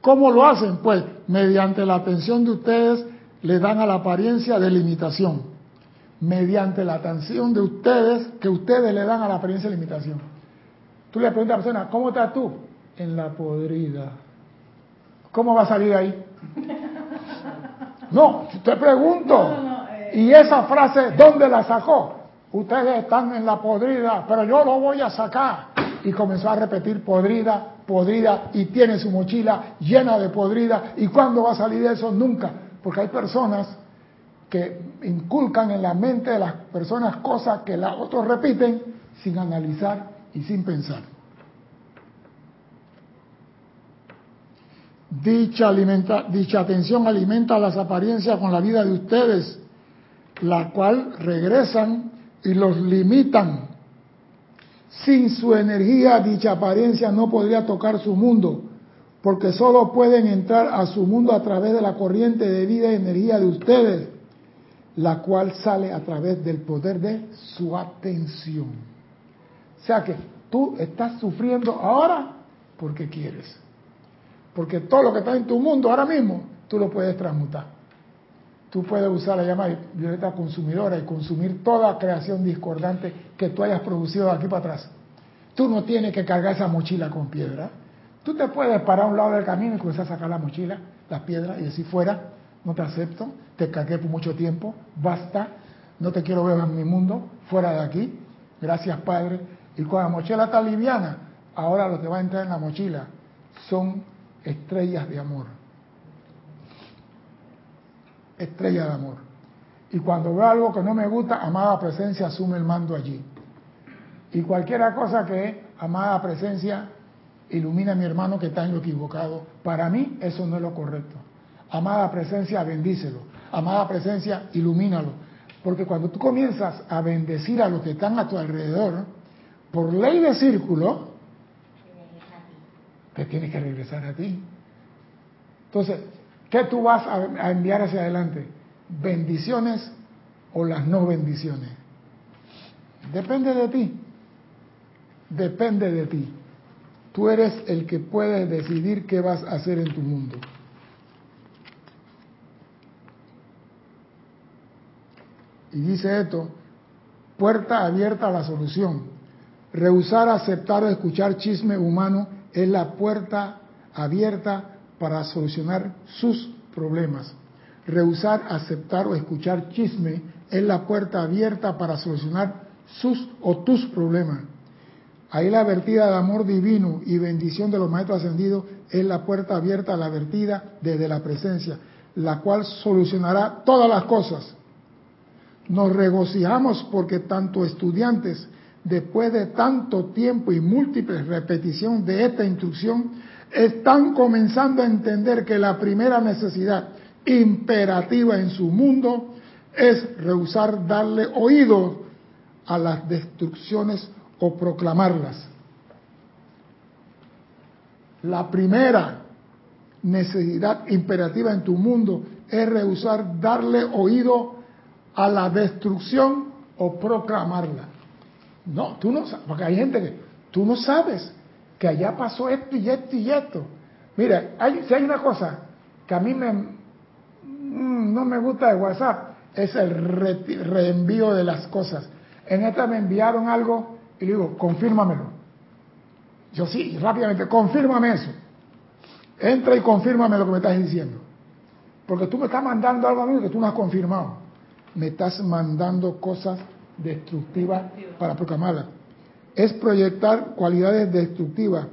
¿Cómo lo hacen? Pues mediante la atención de ustedes le dan a la apariencia de limitación, mediante la atención de ustedes que ustedes le dan a la apariencia de limitación. Tú le preguntas a la persona, ¿cómo estás tú? En la podrida. ¿Cómo va a salir ahí? No, te pregunto. No, no, no, eh, y esa frase, ¿dónde la sacó? Ustedes están en la podrida, pero yo lo voy a sacar. Y comenzó a repetir podrida, podrida, y tiene su mochila llena de podrida. ¿Y cuándo va a salir de eso? Nunca. Porque hay personas que inculcan en la mente de las personas cosas que los otros repiten sin analizar y sin pensar. Dicha, dicha atención alimenta las apariencias con la vida de ustedes, la cual regresan y los limitan. Sin su energía, dicha apariencia no podría tocar su mundo, porque solo pueden entrar a su mundo a través de la corriente de vida y energía de ustedes, la cual sale a través del poder de su atención. O sea que tú estás sufriendo ahora porque quieres. Porque todo lo que está en tu mundo ahora mismo, tú lo puedes transmutar. Tú puedes usar la llama violeta consumidora y consumir toda creación discordante que tú hayas producido de aquí para atrás. Tú no tienes que cargar esa mochila con piedra. Tú te puedes parar a un lado del camino y comenzar a sacar la mochila, las piedras, y decir fuera, no te acepto, te cargué por mucho tiempo, basta, no te quiero ver en mi mundo, fuera de aquí, gracias Padre. Y cuando la mochila está liviana, ahora lo que va a entrar en la mochila son estrellas de amor. Estrellas de amor. Y cuando veo algo que no me gusta, amada presencia asume el mando allí. Y cualquiera cosa que amada presencia ilumina a mi hermano que está en lo equivocado. Para mí eso no es lo correcto. Amada presencia, bendícelo. Amada presencia, ilumínalo. Porque cuando tú comienzas a bendecir a los que están a tu alrededor, por ley de círculo, te tiene que regresar a ti. Entonces, ¿qué tú vas a, enviar hacia adelante? ¿Bendiciones o las no bendiciones? Depende de ti. Depende de ti. Tú eres el que puede decidir qué vas a hacer en tu mundo. Y dice esto, puerta abierta a la solución. Rehusar aceptar o escuchar chisme humano es la puerta abierta para solucionar sus problemas. Rehusar aceptar o escuchar chisme es la puerta abierta para solucionar sus o tus problemas. Ahí la vertida de amor divino y bendición de los maestros ascendidos es la puerta abierta a la vertida desde la presencia, la cual solucionará todas las cosas. Nos regocijamos porque tanto estudiantes, después de tanto tiempo y múltiples repeticiones de esta instrucción, están comenzando a entender que la primera necesidad imperativa en su mundo es rehusar darle oído a las destrucciones o proclamarlas. La primera necesidad imperativa en tu mundo es rehusar darle oído a la destrucción o proclamarla. No, tú no sabes, porque hay gente que tú no sabes que allá pasó esto y esto y esto. Mira, hay, si hay una cosa que a mí me, mm, no me gusta de WhatsApp, es el re, reenvío de las cosas. En esta me enviaron algo y le digo, confírmamelo. Yo sí, rápidamente, confírmame eso. Entra y confírmame lo que me estás diciendo. Porque tú me estás mandando algo a mí que tú no has confirmado. Me estás mandando cosas destructivas para proclamarlas. Es proyectar cualidades destructivas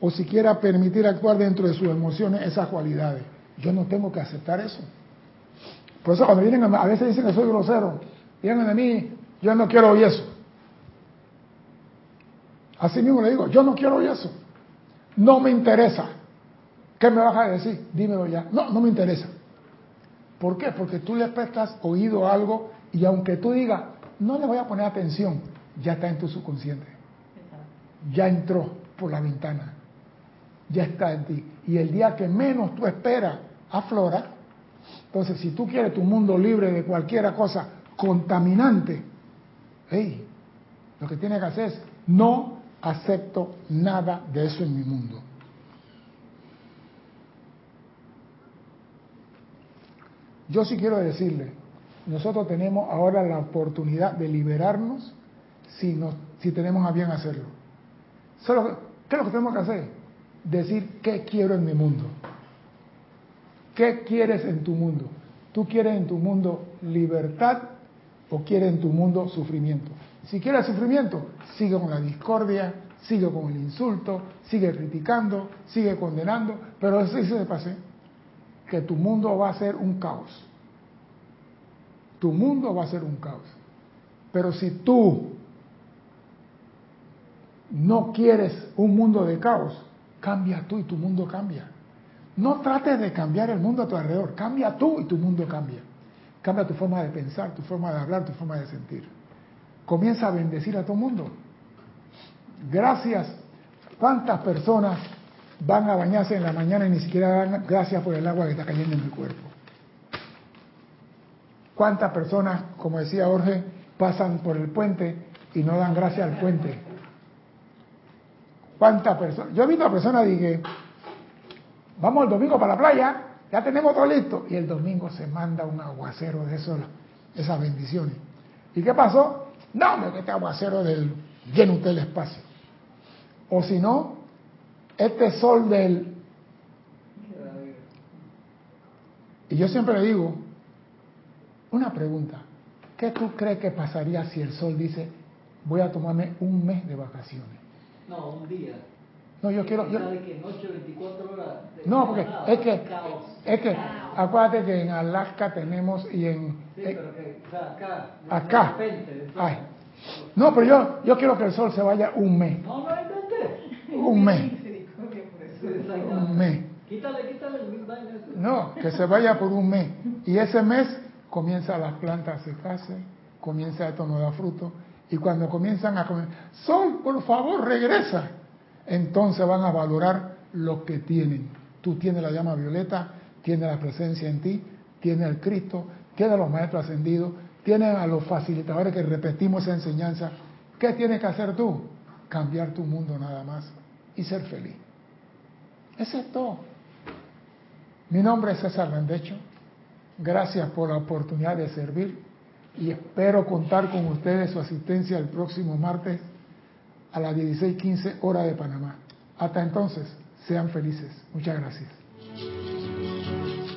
o siquiera permitir actuar dentro de sus emociones esas cualidades. Yo no tengo que aceptar eso. Por eso cuando vienen, a veces dicen que soy grosero, vienen de mí, yo no quiero oír eso. Así mismo le digo, yo no quiero oír eso. no me interesa. ¿Qué me vas a decir? Dímelo ya. No, no me interesa. ¿Por qué? Porque tú le prestas oído a algo y aunque tú digas, no le voy a poner atención, ya está en tu subconsciente. Ya entró por la ventana. Ya está en ti. Y el día que menos tú esperas, aflora. Entonces, si tú quieres tu mundo libre de cualquier cosa contaminante, hey, lo que tienes que hacer es no acepto nada de eso en mi mundo. Yo sí quiero decirle, nosotros tenemos ahora la oportunidad de liberarnos si, tenemos a bien hacerlo. Solo, ¿Qué es lo que tenemos que hacer? Decir qué quiero en mi mundo. ¿Qué quieres en tu mundo? ¿Tú quieres en tu mundo libertad o quieres en tu mundo sufrimiento? Si quieres sufrimiento, sigue con la discordia, sigue con el insulto, sigue criticando, sigue condenando, pero eso se pase que tu mundo va a ser un caos. Tu mundo va a ser un caos. Pero si tú no quieres un mundo de caos, cambia tú y tu mundo cambia. No trates de cambiar el mundo a tu alrededor, cambia tú y tu mundo cambia. Cambia tu forma de pensar, tu forma de hablar, tu forma de sentir. Comienza a bendecir a el mundo. Gracias. ¿Cuántas personas van a bañarse en la mañana y ni siquiera dan gracias por el agua que está cayendo en mi cuerpo. ¿Cuántas personas, como decía Jorge, pasan por el puente y no dan gracias al puente? ¿Cuántas personas? Yo he visto a personas dije, vamos el domingo para la playa, ya tenemos todo listo. Y el domingo se manda un aguacero de esas bendiciones. ¿Y qué pasó? No, que este aguacero del lleno usted el espacio. O si no, este sol del... Y yo siempre le digo, una pregunta, ¿qué tú crees que pasaría si el sol dice, voy a tomarme un mes de vacaciones? No, un día. No, yo quiero... Yo... que noche, 24 horas, no, porque es que, es que, acuérdate que en Alaska tenemos y en... Sí, pero que, o sea, acá. Acá. Ay. No, pero yo, yo quiero que el sol se vaya un mes. No, no. Un mes un mes. No, que se vaya por un mes. Y ese mes comienza las plantas a secarse, comienza esto no da fruto. Y cuando comienzan a comer, sol, por favor, regresa. Entonces van a valorar lo que tienen. Tú tienes la llama violeta, tienes la presencia en ti, tienes el Cristo, tienes los maestros ascendidos, tienes a los facilitadores que repetimos esa enseñanza. ¿Qué tienes que hacer tú? Cambiar tu mundo nada más y ser feliz. Eso es todo. Mi nombre es César Mendecho. Gracias por la oportunidad de servir y espero contar con ustedes su asistencia el próximo martes a las 16:15 hora de Panamá. Hasta entonces, sean felices. Muchas gracias.